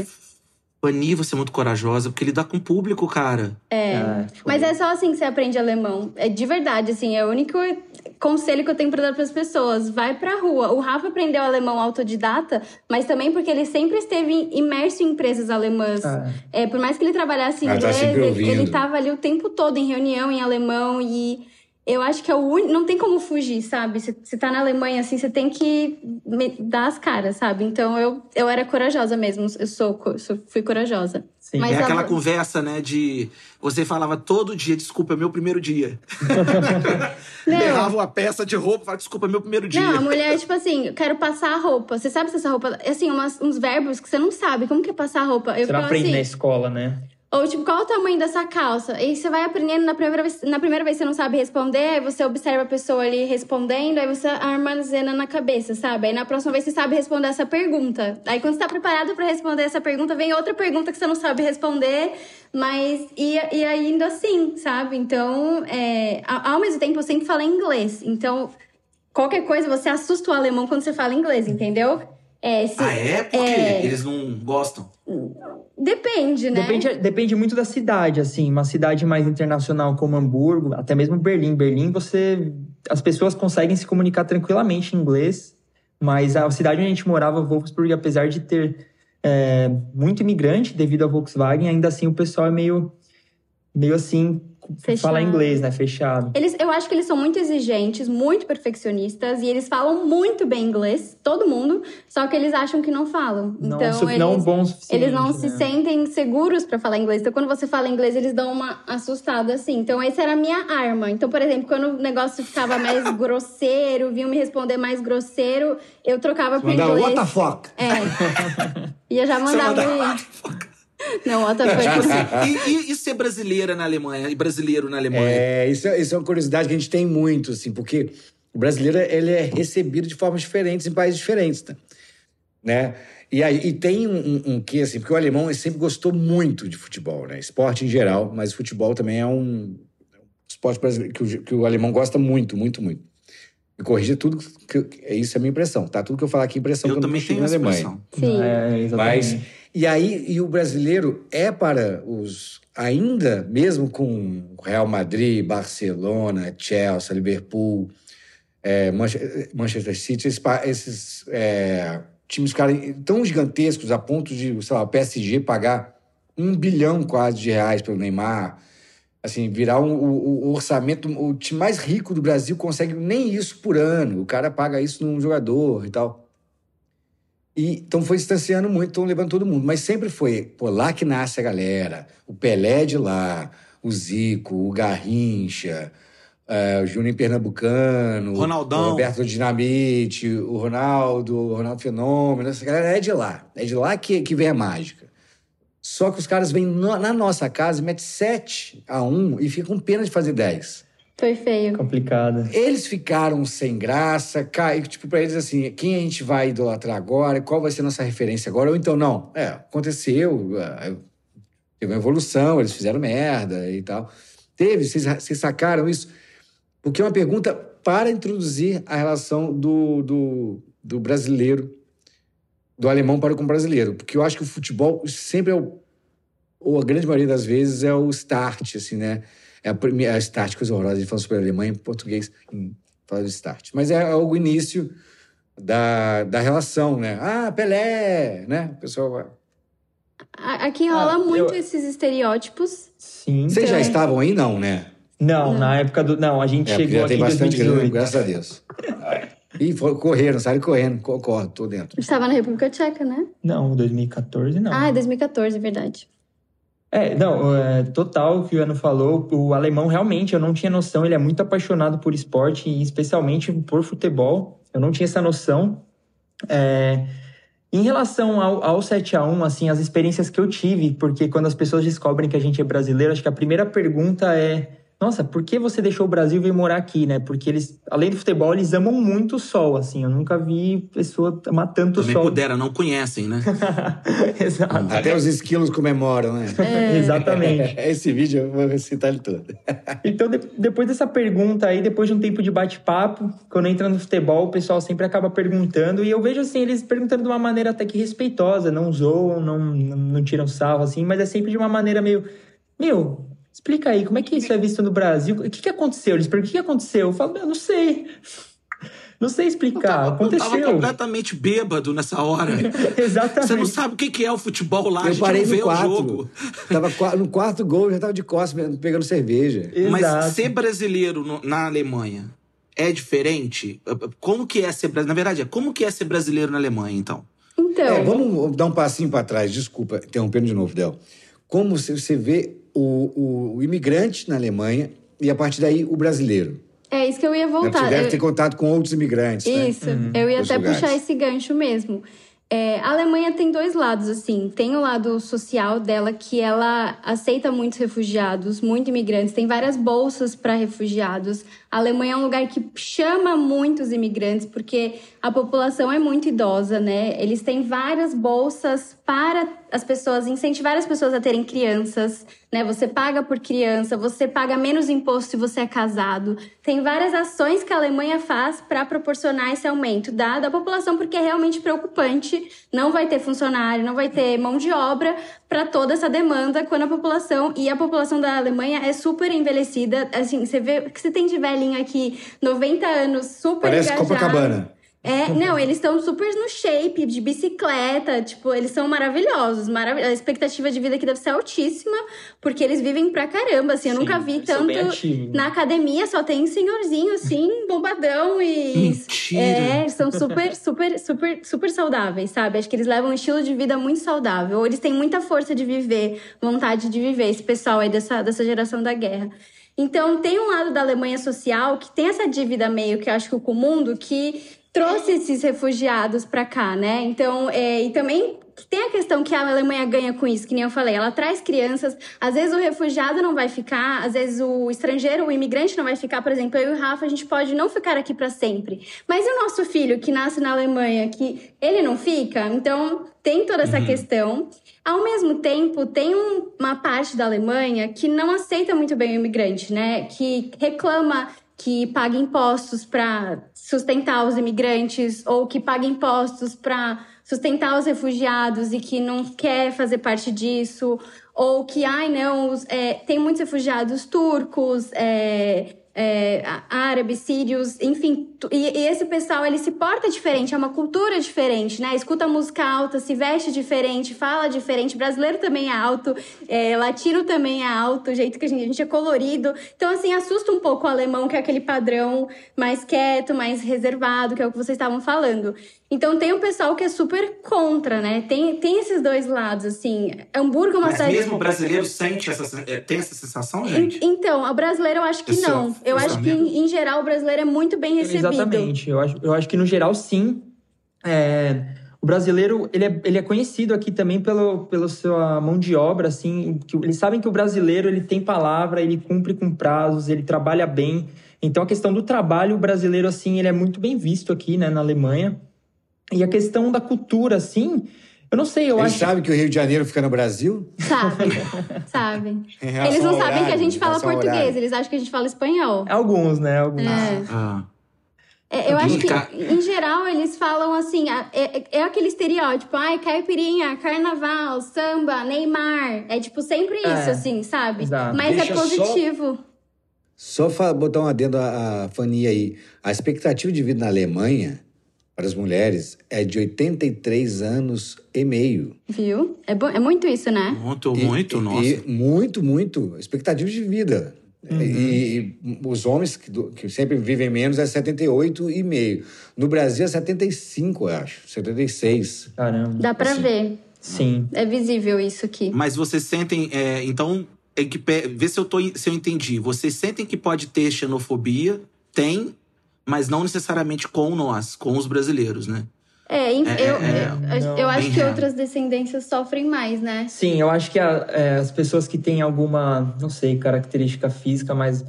Fanny, você é muito corajosa, porque lidar com o público, cara. É, foi- Mas é só assim que você aprende alemão. É de verdade, assim, é o único conselho que eu tenho pra dar pras pessoas. Vai pra rua. O Rafa aprendeu alemão autodidata, mas também porque ele sempre esteve imerso em empresas alemãs. Ah. É, por mais que ele trabalhasse em Ah, tá inglês, ele, ouvindo. ele tava ali o tempo todo em reunião em alemão e eu acho que é o único. Não tem como fugir, sabe? Você, tá na Alemanha, assim, você tem que me- dar as caras, sabe? Então eu, eu era corajosa mesmo. Eu sou, sou- fui corajosa. Sim. Mas é a- aquela conversa, né, de você falava todo dia, desculpa, é meu primeiro dia. Não. Derrava uma peça de roupa, falava, desculpa, é meu primeiro dia. Não, a mulher, tipo assim, eu quero passar a roupa. Você sabe se essa roupa. Assim, umas- uns verbos que você não sabe. Como que é passar a roupa? Eu Você não aprende assim. na escola, né? Ou, tipo, qual o tamanho dessa calça? E você vai aprendendo na primeira vez. Na primeira vez você não sabe responder, aí você observa a pessoa ali respondendo, aí você armazena na cabeça, sabe? Aí na próxima vez você sabe responder essa pergunta. Aí quando você tá preparado pra responder essa pergunta, vem outra pergunta que você não sabe responder, mas. E, e ainda assim, sabe? Então, é, ao mesmo tempo, eu sempre falo inglês. Então, qualquer coisa, você assusta o alemão quando você fala inglês, entendeu? É, se- Ah, é? Por quê? é. Eles não gostam? Depende, né? Depende, depende muito da cidade, assim. Uma cidade mais internacional como Hamburgo, até mesmo Berlim. Berlim, você... As pessoas conseguem se comunicar tranquilamente em inglês. Mas a cidade onde a gente morava, Wolfsburg, apesar de ter é, muito imigrante devido à Volkswagen, ainda assim o pessoal é meio... Meio assim... Fechado. Falar inglês, né? Fechado. Eles, eu acho que eles são muito exigentes, muito perfeccionistas e eles falam muito bem inglês, todo mundo, só que eles acham que não falam. Não, então su- eles, não bom o suficiente, eles não se né? sentem seguros pra falar inglês. Então quando você fala inglês, eles dão uma assustada assim. Então essa era a minha arma. Então, por exemplo, quando o negócio ficava mais grosseiro, vinham me responder mais grosseiro, eu trocava pro Mandar inglês. what the fuck? É. E eu já Você mandava. manda- Não, what the fuck. E, e- e ser brasileira na Alemanha? E brasileiro na Alemanha? É, isso, é- isso é uma curiosidade que a gente tem muito, assim, porque o brasileiro ele é recebido de formas diferentes em países diferentes, tá? né? E, aí, e tem um, um, um quê, assim, porque o alemão sempre gostou muito de futebol, né? Esporte em geral, mas futebol também é um esporte brasileiro que o, que o alemão gosta muito, muito, muito. Me corrija tudo, que, que- isso é a minha impressão, tá? Tudo que eu falar aqui é impressão eu que eu também não tenho na essa Alemanha. impressão. Sim. É, exatamente. Mas, e aí, e o brasileiro é para os, ainda mesmo com Real Madrid, Barcelona, Chelsea, Liverpool, é, Manche- Manchester City, esses é, times cara, tão gigantescos a ponto de, sei lá, o PSG pagar um bilhão quase de reais pelo Neymar, assim, virar um- o, o orçamento, o time mais rico do Brasil consegue nem isso por ano, o cara paga isso num jogador e tal. E, então foi distanciando muito, então levando todo mundo. Mas sempre foi, pô, lá que nasce a galera. O Pelé de lá, o Zico, o Garrincha, eh, o Júnior Pernambucano, Ronaldão. o Roberto Dinamite, o Ronaldo, o Ronaldo Fenômeno. Essa galera é de lá. É de lá que, que vem a mágica. Só que os caras vêm no- na nossa casa e metem 7 a 1 e ficam com pena de fazer 10. Foi feio. Complicado. Eles ficaram sem graça, cai, tipo, pra eles assim, quem a gente vai idolatrar agora, qual vai ser a nossa referência agora? Ou então, não, é, aconteceu, é, teve uma evolução, eles fizeram merda e tal. Teve, vocês, vocês sacaram isso? Porque é uma pergunta para introduzir a relação do, do, do brasileiro, do alemão para com o brasileiro. Porque eu acho que o futebol sempre é o, ou a grande maioria das vezes, é o start, assim, né? É a, primeira, a start, coisa horrorosa, a gente fala sobre a Alemanha em português, em, fala do start. Mas é o início da, da relação, né? Ah, Pelé, né? O pessoal vai... Aqui rola Ah, muito eu- esses estereótipos. Sim. Vocês já Então- estavam aí, não, né? Não, na época do. Não, a gente É, chegou já aqui tem em bastante grana, 2018. graças a Deus. E foi- correram, saíram correndo, concordo, tô dentro. Estava na República Tcheca, né? Não, 2014 não. Ah, é 2014, é verdade. É, não, é, total o que o Ano falou. O alemão realmente eu não tinha noção. Ele é muito apaixonado por esporte e especialmente por futebol. Eu não tinha essa noção. É, em relação ao, ao 7x1, assim, as experiências que eu tive, porque quando as pessoas descobrem que a gente é brasileiro, acho que a primeira pergunta é: nossa, por que você deixou o Brasil e veio morar aqui, né? Porque eles, além do futebol, eles amam muito o sol, assim. Eu nunca vi pessoa amar tanto o Também sol. pudera, não conhecem, né? Exato. Até os esquilos comemoram, né? Exatamente. Esse vídeo eu vou citar ele todo. Então, de- depois dessa pergunta aí, depois de um tempo de bate-papo, quando entra no futebol, o pessoal sempre acaba perguntando. E eu vejo, assim, eles perguntando de uma maneira até que respeitosa. Não zoam, não, não, não tiram sarro, assim. Mas é sempre de uma maneira meio... Meu, explica aí, como é que isso é visto no Brasil? O que, que aconteceu? Eles perguntam, o que, que aconteceu? Eu falo, eu não sei. Não sei Eu explicar, tava, eu tava aconteceu. completamente bêbado nessa hora. Exatamente. Você não sabe o que que é o futebol lá, Eu parei no o quarto. jogo. Tava no quarto gol, já tava de costas pegando cerveja. Mas Exato. ser brasileiro no- na Alemanha é diferente? Como que é ser brasileiro? Na verdade, é como que é ser brasileiro na Alemanha, então? Então, É, vamos dar um passinho para trás, desculpa, interrompendo de novo, Del. Como você vê o, o- o imigrante na Alemanha e, a partir daí, o brasileiro? é isso que eu ia Né? voltar. Você deve Eu- ter contato com outros imigrantes, né? Isso, eu ia Dos até lugares. puxar esse gancho mesmo. É, a Alemanha tem dois lados, assim. Tem o lado social dela, que ela aceita muitos refugiados, muitos imigrantes. Tem várias bolsas para refugiados. A Alemanha é um lugar que chama muitos imigrantes, porque a população é muito idosa, né? Eles têm várias bolsas para as pessoas, incentivar as pessoas a terem crianças, né? Você paga por criança, você paga menos imposto se você é casado. Tem várias ações que a Alemanha faz para proporcionar esse aumento da, da população, porque é realmente preocupante. Não vai ter funcionário, não vai ter mão de obra para toda essa demanda quando a população e a população da Alemanha é super envelhecida. Assim, você vê que você tem de velhinho aqui, 90 anos, super Parece engajado. Copacabana. É, não, eles estão super no shape, de bicicleta, tipo, eles são maravilhosos. Marav a expectativa de vida aqui deve ser altíssima, porque eles vivem pra caramba, assim. Eu Sim, nunca vi tanto. ativos. Na academia só tem senhorzinho, assim, bombadão e. Mentira. É, eles são super, super, super, super saudáveis, sabe? Acho que eles levam um estilo de vida muito saudável. Eles têm muita força de viver, vontade de viver, esse pessoal aí dessa, dessa geração da guerra. Então, tem um lado da Alemanha social que tem essa dívida meio que eu acho que com o mundo que trouxe esses refugiados para cá, né? Então, é, e também tem a questão que a Alemanha ganha com isso, que nem eu falei, ela traz crianças, às vezes o refugiado não vai ficar, às vezes o estrangeiro, o imigrante não vai ficar, por exemplo, eu e o Rafa, a gente pode não ficar aqui para sempre. Mas e o nosso filho que nasce na Alemanha, que ele não fica? Então, tem toda essa questão. Ao mesmo tempo, tem um- uma parte da Alemanha que não aceita muito bem o imigrante, né? Que reclama que paga impostos para sustentar os imigrantes ou que paga impostos para sustentar os refugiados e que não quer fazer parte disso ou que ai não os- é, tem muitos refugiados turcos é, é, árabes, sírios, enfim. E, e esse pessoal, ele se porta diferente, é uma cultura diferente, né? Escuta música alta, se veste diferente, fala diferente. Brasileiro também é alto, é, latino também é alto, o jeito que a gente, a gente é colorido. Então, assim, assusta um pouco o alemão, que é aquele padrão mais quieto, mais reservado, que é o que vocês estavam falando. Então, tem o pessoal que é super contra, né? Tem, tem esses dois lados, assim. Hamburgo é uma Mas cidade... mesmo o brasileiro sente essa, é, tem essa sensação, gente? En- Então, o brasileiro eu acho que Esse é não. Eu acho que, em, em geral, o brasileiro é muito bem recebido. Exatamente. Eu acho, eu acho que, no geral, sim. É, o brasileiro, ele é, ele é conhecido aqui também pelo, pela sua mão de obra, assim. Que, eles sabem que o brasileiro, ele tem palavra, ele cumpre com prazos, ele trabalha bem. Então, a questão do trabalho, o brasileiro, assim, ele é muito bem visto aqui, né, na Alemanha. E a questão da cultura, assim, eu não sei, eu Eles acho... sabem que o Rio de Janeiro fica no Brasil? Sabem, sabem. Eles não sabem que a horário, gente fala português, horário. eles acham que a gente fala espanhol. Alguns, né? Alguns. É. Ah. É, eu acho que, em geral, eles falam assim: a- é, é aquele estereótipo, ai, caipirinha, carnaval, samba, Neymar. É tipo sempre isso, É, assim, sabe? exato. Mas Deixa é só- positivo. Só fa- botar um adendo à, à Fanny aí. A expectativa de vida na Alemanha, para as mulheres, é de 83 anos e meio. Viu? É, bo- é muito isso, né? Muito, E- muito, e- nossa. e muito, muito. Expectativa de vida. Uhum. E, e os homens que, do- que sempre vivem menos é 78 e meio. No Brasil é 75, eu acho. 76. Caramba. Dá pra Assim. ver. Sim. É visível isso aqui. Mas vocês sentem. é, então, tem que ver se eu, tô, se eu entendi. Vocês sentem que pode ter xenofobia? Tem, mas não necessariamente com nós, com os brasileiros, né? É, em- É, eu, é, eu, não, eu acho que real. outras descendências sofrem mais, né? Sim, eu acho que a- é, as pessoas que têm alguma, não sei, característica física mais,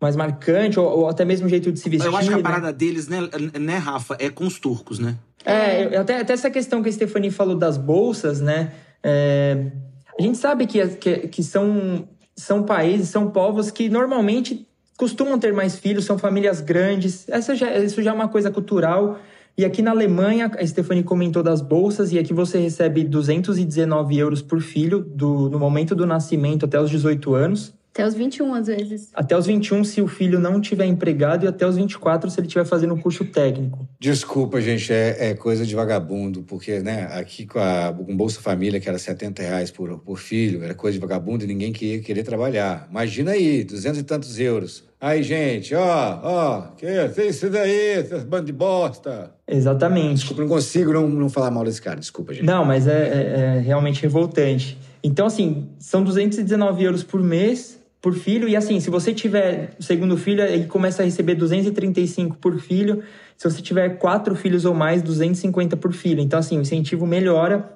mais marcante, ou, ou até mesmo jeito de se vestir. eu acho que a né? parada deles, né, né, Rafa, é com os turcos, né? É, eu- até, até essa questão que a Stephanie falou das bolsas, né? é, a gente sabe que, que, que são, são países, são povos que normalmente costumam ter mais filhos, são famílias grandes. Essa já, isso já é uma coisa cultural. E aqui na Alemanha, a Stephanie comentou das bolsas, e aqui você recebe 219 euros por filho do, no momento do nascimento até os 18 anos. Até os 21, às vezes. Até os 21, se o filho não tiver empregado, e até os 24, se ele estiver fazendo um curso técnico. Desculpa, gente, é, é coisa de vagabundo, porque, né, aqui com, a, com Bolsa Família, que era 70 reais por, por filho, era coisa de vagabundo e ninguém queria querer trabalhar. Imagina aí, 200 e tantos euros. Aí, gente, ó, ó, que fez isso daí, essas bandas de bosta. Exatamente. Desculpa, não consigo não, não falar mal desse cara, desculpa, gente. Não, mas é, é- é realmente revoltante. Então, assim, são 219 euros por mês por filho. E assim, se você tiver o segundo filho, ele começa a receber 235 por filho. Se você tiver quatro filhos ou mais, 250 por filho. Então, assim, o incentivo melhora.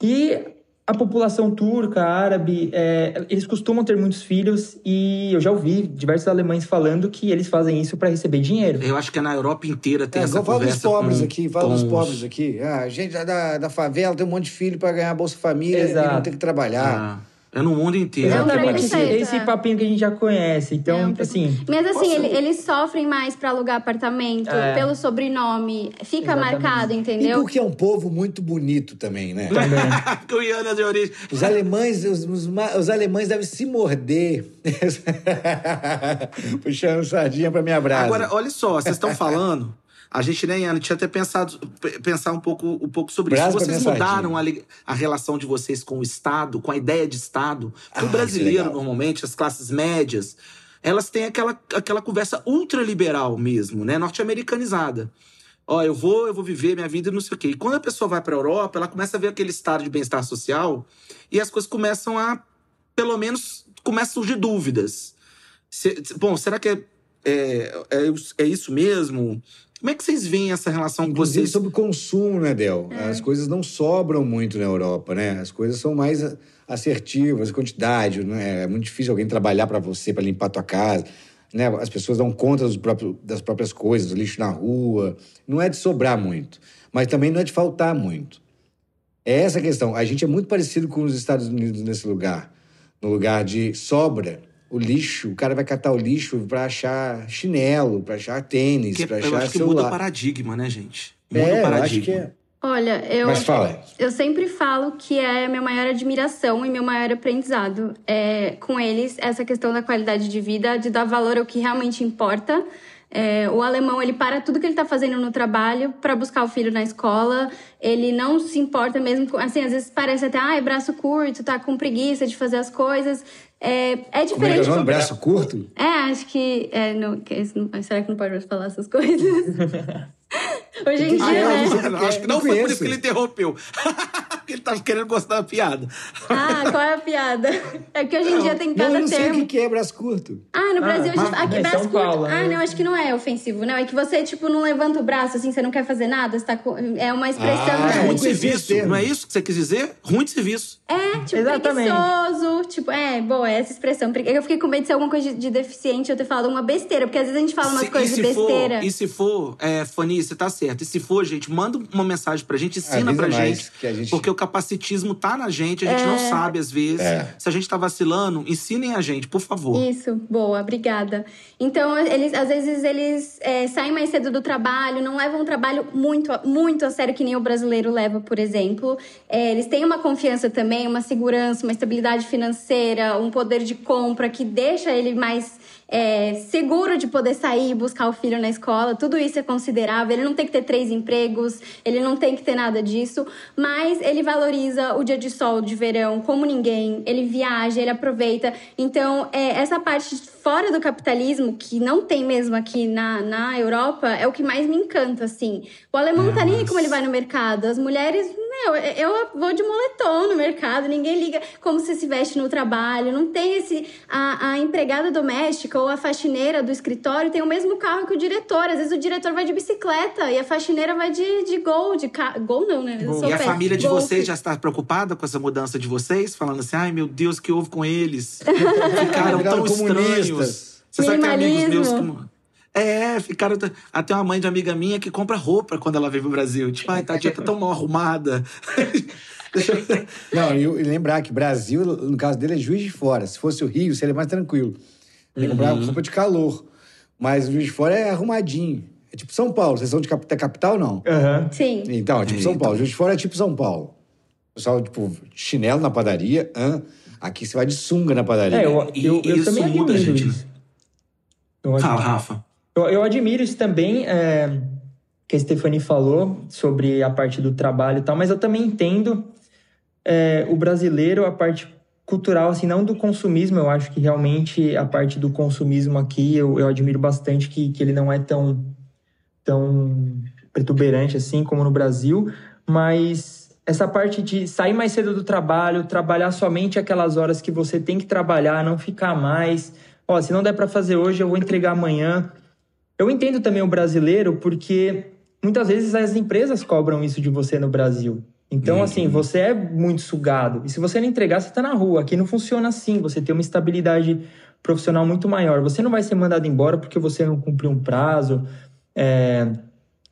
E a população turca, árabe, é, eles costumam ter muitos filhos. E eu já ouvi diversos alemães falando que eles fazem isso para receber dinheiro. Eu acho que na Europa inteira tem É, essa igual fala dos conversa pobres com- aqui, fala dos os- pobres aqui. Ah, a gente da, da favela tem um monte de filho pra ganhar Bolsa Família e não Exato. tem que trabalhar. Ah, é no mundo inteiro. Exatamente esse, esse papinho que a gente já conhece. Então, É um assim. Mas assim, Posso- ele- eles sofrem mais pra alugar apartamento, É. pelo sobrenome. Fica Exatamente. marcado, E entendeu? porque é um povo muito bonito também, né? Ian é de origem. Os alemães, os, os os alemães devem se morder. Puxando sardinha pra minha brasa. Agora, olha só, vocês estão falando. A gente, né, Ian, tinha até pensado pensar um pouco, um pouco sobre Brasa isso. Vocês mudaram a, a relação de vocês com o Estado, com a ideia de Estado? Porque Ah, o brasileiro, normalmente, as classes médias, elas têm aquela, aquela conversa ultraliberal mesmo, né? Norte-americanizada. Ó, eu vou, eu vou viver minha vida e não sei o quê. E quando a pessoa vai para a Europa, ela começa a ver aquele estado de bem-estar social e as coisas começam a, pelo menos, começam a surgir dúvidas. Se- bom, será que é, é, é, é isso mesmo? Como é que vocês veem essa relação com Inclusive vocês? sobre consumo, né, Del? É. As coisas não sobram muito na Europa, né? As coisas são mais assertivas, quantidade, né? É muito difícil alguém trabalhar para você, para limpar a tua casa. Né? As pessoas dão conta dos próprios- das próprias coisas, do lixo na rua. Não é de sobrar muito, mas também não é de faltar muito. É essa a questão. A gente é muito parecido com os Estados Unidos nesse lugar. No lugar de sobra, o lixo, o cara vai catar o lixo para achar chinelo, para achar tênis, para eu achar acho que muda o celular. paradigma, né, gente? Muda É, o eu paradigma. acho que é. Olha, eu. Mas fala. Eu sempre falo que é a minha maior admiração e meu maior aprendizado é, com eles, essa questão da qualidade de vida, de dar valor ao que realmente importa. É, o alemão, ele para tudo que ele tá fazendo no trabalho para buscar o filho na escola. Ele não se importa mesmo com... Assim, às vezes parece até, ah, é braço curto, tá com preguiça de fazer as coisas. É, é Como é que diferente... é? Braço curto? É, acho que... É, não, que isso não- será que não pode mais falar essas coisas? Hoje em Ah, dia, é? né? Não, acho que não Não foi por isso que ele interrompeu. Porque ele tava querendo gostar da piada. Ah, qual é a piada? É que hoje em dia tem Não, cada eu não sei o termo. que que é braço curto. Ah, no Brasil, a gente... mas- aqui, mas braço São curto. Paulo, Ah, né? não, acho que não é ofensivo, não. É que você, tipo, não levanta o braço, assim, você não quer fazer nada, você tá com... É uma expressão... Ah, É eu ruim não de serviço, termo. não é isso que você quis dizer? Ruim de serviço. É, tipo, Exatamente. preguiçoso. Tipo, é, boa, é essa expressão. Eu fiquei com medo de ser alguma coisa de, de deficiente eu ter falado uma besteira, porque às vezes a gente fala umas Se- coisas e de se for, besteira. e se for, é, Fanny, você tá certo. E se for, gente, manda uma mensagem pra gente, ensina Avisa pra gente, que a gente- Porque o capacitismo tá na gente, a gente não sabe às vezes. É. Se a gente tá vacilando, ensinem a gente, por favor. Isso, boa, obrigada. Então, eles, às vezes, eles é, saem mais cedo do trabalho, não levam o trabalho muito, muito a sério, que nem o brasileiro leva, por exemplo. É, eles têm uma confiança também, uma segurança, uma estabilidade financeira, um poder de compra que deixa ele mais é, seguro de poder sair e buscar o filho na escola. Tudo isso é considerável. Ele não tem que ter três empregos, ele não tem que ter nada disso, mas ele valoriza o dia de sol de verão como ninguém. Ele viaja, ele aproveita. Então, é, essa parte fora do capitalismo, que não tem mesmo aqui na, na Europa, é o que mais me encanta, assim. O alemão não tá nem aí como ele vai no mercado. As mulheres, meu, eu vou de moletom no mercado, ninguém liga como você se veste no trabalho. Não tem esse. A, a empregada doméstica ou a faxineira do escritório tem o mesmo carro que o diretor. Às vezes o diretor vai de bicicleta e a faxineira vai de, de gol, de ca... Gol não, né? Sou E a família de Golfe. vocês já está preocupada com essa mudança de vocês? Falando assim, ai meu Deus, o que houve com eles? Ficaram tão estranhos. Comunistas. Você sabe que tem amigos meus que. É, ficaram. Até uma mãe de amiga minha que compra roupa quando ela vem pro Brasil. Tipo, ai, tadinha, tá tão mal arrumada. Deixa eu- Não, e, e lembrar que Brasil, no caso dele, é juiz de fora. Se fosse o Rio, seria mais tranquilo. Ele comprar Uhum. roupa de calor. Mas o juiz de fora é arrumadinho. É tipo São Paulo. Vocês são de cap- da capital, não? Aham. Sim. Então, é tipo São Paulo. Juiz de fora é tipo São Paulo. O pessoal, tipo, chinelo na padaria. hã? Aqui você vai de sunga na padaria. É, eu, E- eu, eu isso também muda, admiro gente, isso. Eu, Fala, admiro- Rafa. eu, eu admiro isso também, é, que a Stephanie falou sobre a parte do trabalho e tal, mas eu também entendo é, o brasileiro, a parte cultural, assim, não do consumismo, eu acho que realmente a parte do consumismo aqui, eu, eu admiro bastante que, que ele não é tão, tão protuberante assim como no Brasil, mas essa parte de sair mais cedo do trabalho, trabalhar somente aquelas horas que você tem que trabalhar, não ficar mais. Ó, se não der para fazer hoje, eu vou entregar amanhã. Eu entendo também o brasileiro porque muitas vezes as empresas cobram isso de você no Brasil. Então, assim, você é muito sugado. E se você não entregar, você tá na rua. Aqui não funciona assim. Você tem uma estabilidade profissional muito maior. Você não vai ser mandado embora porque você não cumpriu um prazo. É,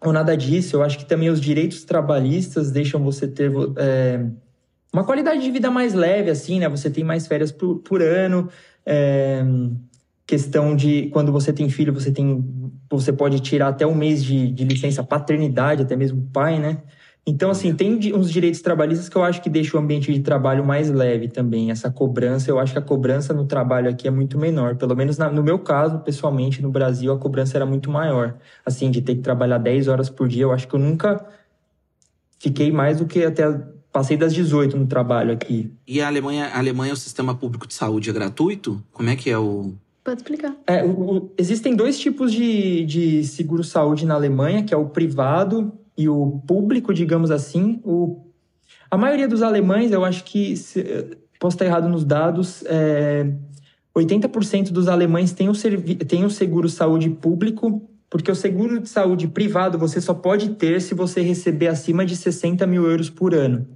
ou nada disso. Eu acho que também os direitos trabalhistas deixam você ter é, uma qualidade de vida mais leve, assim, né? Você tem mais férias por, por ano. É, questão de quando você tem filho, você tem. Você pode tirar até um mês de, de licença paternidade, até mesmo pai, né? Então, assim, tem uns direitos trabalhistas que eu acho que deixa o ambiente de trabalho mais leve também. Essa cobrança, eu acho que a cobrança no trabalho aqui é muito menor. Pelo menos na- no meu caso, pessoalmente, no Brasil, a cobrança era muito maior. Assim, de ter que trabalhar 10 horas por dia, eu acho que eu nunca fiquei mais do que até. Passei das 18 no trabalho aqui. E a Alemanha, a Alemanha, o sistema público de saúde é gratuito? Como é que é o. Pode explicar. É, o- o- existem dois tipos de, de seguro-saúde na Alemanha, que é o privado e o público, digamos assim. O, a maioria dos alemães, eu acho que, se- posso estar errado nos dados, é, 80% dos alemães têm o, servi- têm o seguro-saúde público, porque o seguro de saúde privado você só pode ter se você receber acima de 60 mil euros por ano,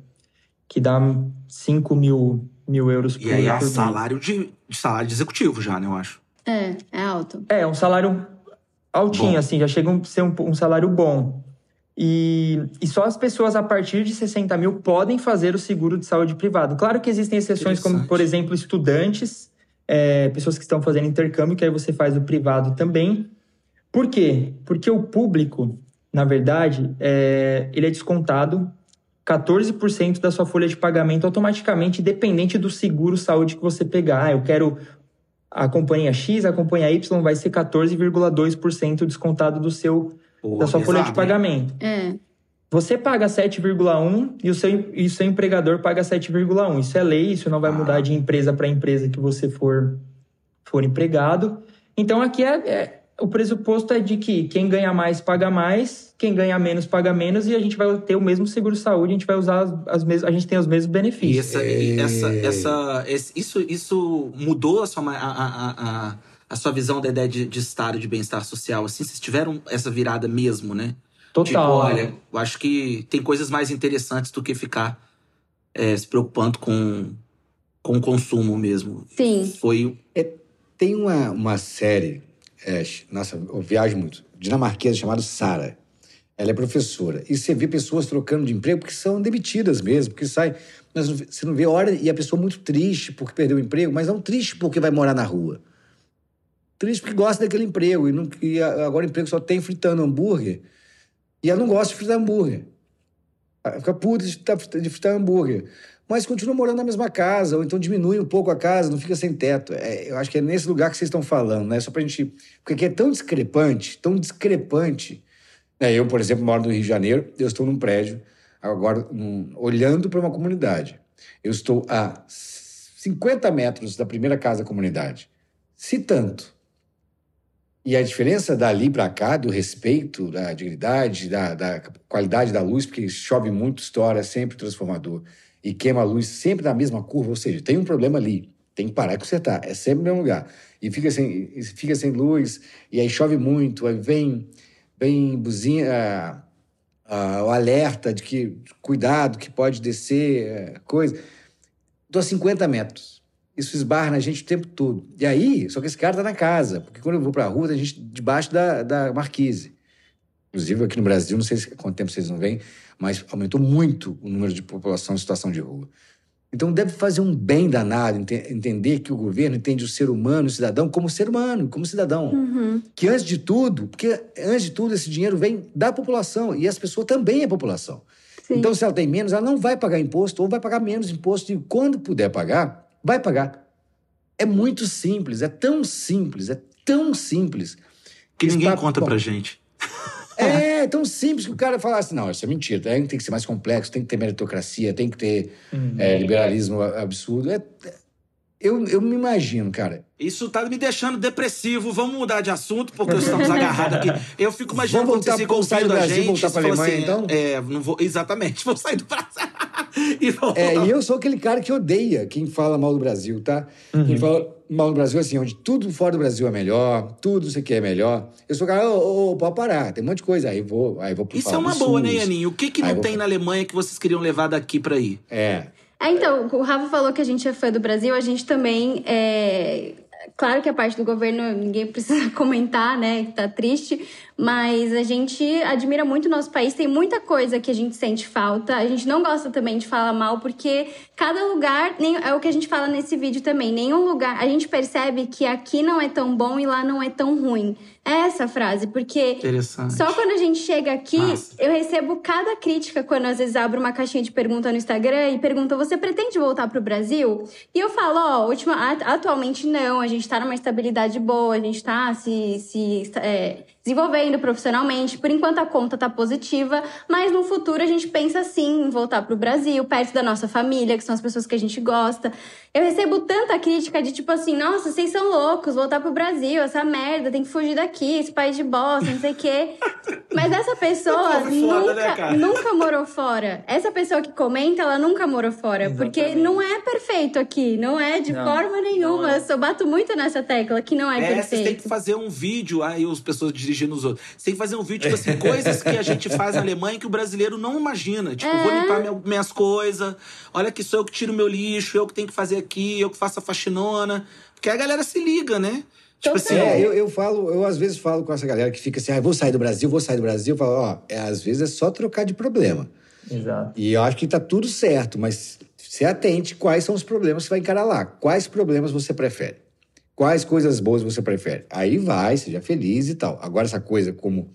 que dá 5 mil, mil euros por, E aí é salário de, de salário de executivo já, né, eu acho. É, é alto. É, um salário altinho, Bom. assim, já chega a ser um, um salário bom. E, e só as pessoas a partir de 60 mil podem fazer o seguro de saúde privado. Claro que existem exceções, como, por exemplo, estudantes, é, pessoas que estão fazendo intercâmbio, que aí você faz o privado também. Por quê? Porque o público, na verdade, é, ele é descontado 14% da sua folha de pagamento automaticamente, dependente do seguro saúde que você pegar. Ah, eu quero a companhia X, a companhia Y vai ser 14,2% descontado do seu, Pô, da sua folha de pagamento. É. Você paga 7,1 e o seu, e o seu empregador paga 7,1. Isso é lei, isso não vai Ah. mudar de empresa para empresa que você for, for empregado. Então aqui é, é- o pressuposto é de que quem ganha mais paga mais, quem ganha menos paga menos e a gente vai ter o mesmo seguro saúde, a gente vai usar as, as mesmas, a gente tem os mesmos E benefícios. essa, e essa, essa, esse- isso, isso mudou a sua, a, a, a, a sua visão da ideia de, de estado de bem-estar social? Assim, vocês tiveram essa virada mesmo, né? Tipo, Total. olha, eu acho que tem coisas mais interessantes do que ficar é, se preocupando com, com o consumo mesmo. Sim. Foi. Tem uma, uma série, é, nossa, eu viajo muito, dinamarquesa chamada Sara. Ela é professora. E você vê pessoas trocando de emprego porque são demitidas mesmo, porque sai. Mas você não vê hora. E a pessoa muito triste porque perdeu o emprego, mas não triste porque vai morar na rua. Triste porque gosta daquele emprego. E, não, e agora o emprego só tem fritando hambúrguer. E ela não gosta de fritar hambúrguer. Ela Fica puta de fritar, de fritar hambúrguer. Mas continua morando na mesma casa, ou então diminui um pouco a casa, não fica sem teto. É, eu acho que é nesse lugar que vocês estão falando, né? Só pra gente. Porque aqui é tão discrepante, tão discrepante. né? Eu, por exemplo, moro no Rio de Janeiro, eu estou num prédio, agora num- olhando para uma comunidade. Eu estou a 50 metros da primeira casa da comunidade. Se tanto. E a diferença dali para cá, do respeito, da dignidade, da, da qualidade da luz, porque chove muito, estoura, é sempre transformador. E queima a luz sempre na mesma curva, ou seja, tem um problema ali. Tem que parar e consertar. É sempre no mesmo lugar. E fica sem, fica sem luz, e aí chove muito, aí vem, vem buzinha, ah, ah, o alerta de que cuidado, que pode descer, eh, coisa. Estou a 50 metros. Isso esbarra na gente o tempo todo. E aí, só que esse cara tá na casa, porque quando eu vou pra rua, tem gente debaixo da, da marquise. Inclusive aqui no Brasil, não sei se, quanto tempo vocês não vêm, mas aumentou muito o número de população em situação de rua. Então deve fazer um bem danado ente- entender que o governo entende o ser humano, o cidadão, como ser humano, como cidadão. Uhum. Que antes de tudo, porque antes de tudo esse dinheiro vem da população e as pessoas também é população. Sim. Então, se ela tem menos, ela não vai pagar imposto ou vai pagar menos imposto. E quando puder pagar, Vai pagar. É muito simples, é tão simples, é tão simples. Que ninguém papo- conta bom, pra gente. É tão simples que o cara fala assim: não, isso é mentira, tem tem que ser mais complexo, tem que ter meritocracia, tem que ter é, liberalismo absurdo. É- é- eu, eu me imagino, cara. Isso tá me deixando depressivo. Vamos mudar de assunto, porque estamos agarrados aqui. Eu fico imaginando Vamos voltar- vamos sair do Brasil, gente. voltar você pra Alemanha, assim, então? É, não vou, exatamente. Vou sair do Brasil. e vou... É, e eu sou aquele cara que odeia quem fala mal do Brasil, tá? Quem fala mal do Brasil, assim, onde tudo fora do Brasil é melhor, tudo isso aqui é melhor. Eu sou o cara, ô, ô, ô, pode parar, tem um monte de coisa. Aí vou, aí vou pro Isso é uma boa, né, SUS. Yaninho? O que, que não tem na Alemanha que vocês queriam levar daqui pra ir? É. É, então, o Rafa falou que a gente é fã do Brasil, a gente também é. Claro que a parte do governo ninguém precisa comentar, né? Que tá triste, mas a gente admira muito o nosso país, tem muita coisa que a gente sente falta. A gente não gosta também de falar mal, porque cada lugar, nem, é o que a gente fala nesse vídeo também, nenhum lugar. A gente percebe que aqui não é tão bom e lá não é tão ruim. É essa frase, porque só quando a gente chega aqui, Massa. eu recebo cada crítica quando às vezes abro uma caixinha de pergunta no Instagram e pergunta: você pretende voltar pro Brasil? E eu falo: ó, última, at- atualmente não, a gente tá numa estabilidade boa, a gente tá se, se é, desenvolvendo profissionalmente. Por enquanto a conta tá positiva, mas no futuro a gente pensa sim em voltar pro Brasil, perto da nossa família, que são as pessoas que a gente gosta. Eu recebo tanta crítica de tipo assim, nossa, vocês são loucos, voltar pro Brasil, essa merda, tem que fugir daqui, esse país de bosta, não sei o quê. Mas essa pessoa foda, nunca, né, nunca morou fora. Essa pessoa que comenta, ela nunca morou fora. Porque Exatamente. não é perfeito aqui, não é de Não, forma nenhuma. Eu só bato muito nessa tecla que não é, É, vocês têm perfeito. que fazer um vídeo, aí as pessoas dirigindo os outros. Você tem que fazer um vídeo, tipo assim, coisas que a gente faz na Alemanha que o brasileiro não imagina. Tipo, vou É. limpar meu- minhas coisas, olha que sou eu que tiro meu lixo, eu que tenho que fazer aqui, eu que faço a faxinona. Porque a galera se liga, né? Tipo assim. É, eu, eu falo, eu às vezes falo com essa galera que fica assim, ah, vou sair do Brasil, vou sair do Brasil. Eu falo, ó, é, às vezes é só trocar de problema. Exato. E eu acho que tá tudo certo, mas se atente quais são os problemas que você vai encarar lá. Quais problemas você prefere? Quais coisas boas você prefere? Aí vai, seja feliz e tal. Agora, essa coisa como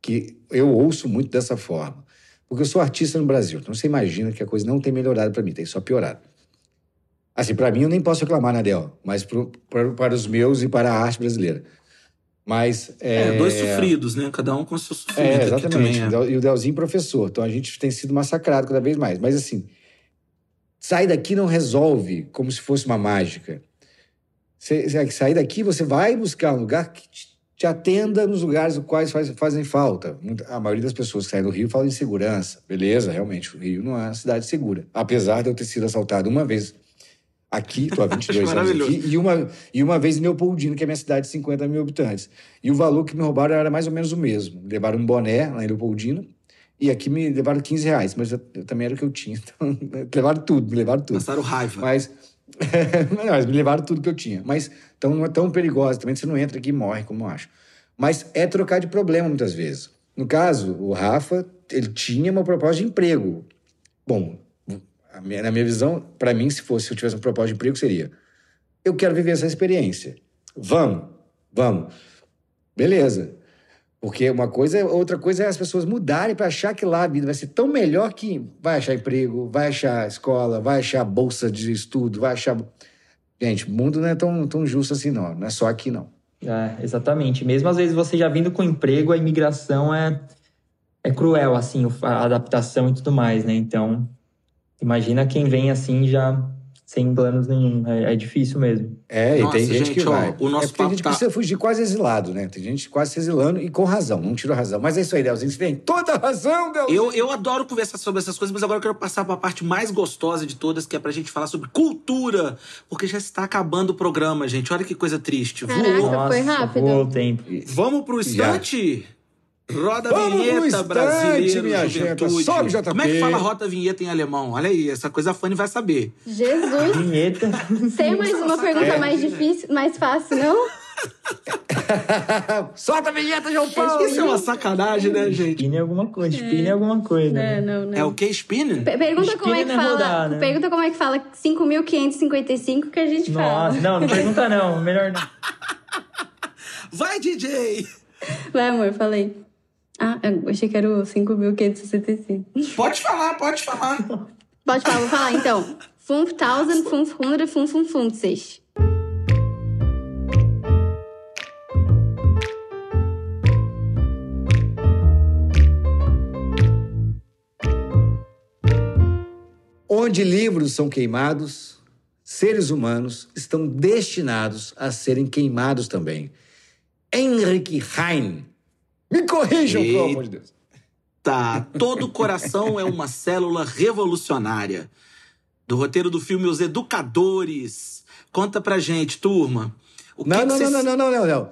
que eu ouço muito dessa forma. Porque eu sou artista no Brasil, então você imagina que a coisa não tem melhorado para mim, tem só piorado. Assim, para mim eu nem posso reclamar, né, Del? Mas pro, para, para os meus e para a arte brasileira. Mas. é, dois sofridos, né? Cada um com seu sofrimento É, exatamente. É. E o Delzinho professor. Então a gente tem sido massacrado cada vez mais. Mas assim, sair daqui não resolve como se fosse uma mágica. Você, sair daqui, você vai buscar um lugar que te, te atenda nos lugares os quais faz- fazem falta. A maioria das pessoas que saem do Rio falam em segurança. Beleza, realmente, o Rio não é uma cidade segura. Apesar de eu ter sido assaltado uma vez aqui, estou há 22 anos aqui, e uma, e uma vez em Leopoldino, que é minha cidade de 50 mil habitantes. E o valor que me roubaram era mais ou menos o mesmo. Levaram um boné lá em Leopoldino, e aqui me levaram 15 reais, mas eu, eu também era o que eu tinha. Então, levaram tudo, me levaram tudo. Passaram raiva. Mas, não, mas me levaram tudo que eu tinha. Mas então não é tão perigosa. Também você não entra aqui e morre, como eu acho. Mas é trocar de problema muitas vezes. No caso, o Rafa, ele tinha uma proposta de emprego. Bom, minha- na minha visão, para mim, se fosse se eu tivesse uma proposta de emprego, seria: eu quero viver essa experiência. Vamos, vamos. Beleza. Porque uma coisa, é- outra coisa é as pessoas mudarem para achar que lá a vida vai ser tão melhor que vai achar emprego, vai achar escola, vai achar bolsa de estudo, vai achar. Gente, o mundo não é tão, tão justo assim, não. Não é só aqui, não. É, exatamente. Mesmo às vezes você já vindo com emprego, a imigração é, é cruel, assim, a adaptação e tudo mais, né? Então, imagina quem vem assim já sem planos nenhum. É, é difícil mesmo. É, Nossa, e tem gente, gente, que ó, vai. o nosso é a papo gente tá- precisa fugir quase exilado, né? Tem gente quase se exilando e com razão, não tirou razão. Mas é isso aí, Delzinho, você tem toda a razão, Delzinho. Eu, eu adoro conversar sobre essas coisas, mas agora eu quero passar para a parte mais gostosa de todas, que é pra gente falar sobre cultura. Porque já está acabando o programa, gente. Olha que coisa triste. Caraca. Voou. Nossa, foi rápido. voou o tempo. Vamos pro instante? Roda a vinheta brasileira, minha juventude. gente. Sobe, JP. Como é que fala roda vinheta em alemão? Olha aí, essa coisa a Fanny vai saber. Jesus. Vinheta. Tem mais uma pergunta mais difícil, mais fácil, não? Solta a vinheta, João Paulo! Isso é uma sacanagem, né, gente? Spin é alguma coisa. Spin é alguma coisa. É, né? não, não. É o que? Pe- Pergunta como é que é fala. rodar, né? Pergunta como é que fala 5.555 que a gente fala. Nossa, não, não pergunta não. Melhor não. Vai, DJ! Vai, amor, falei. Ah, eu achei que era o 5.565. Pode falar, pode falar. Pode falar, vou falar então. 5555. Onde livros são queimados, seres humanos estão destinados a serem queimados também. Henrik Heine. Me corrijam, pelo amor de Deus. Tá, todo coração é uma célula revolucionária. Do roteiro do filme Os Educadores. Conta pra gente, turma. O Não, que não, que não, não, não, não, não, não.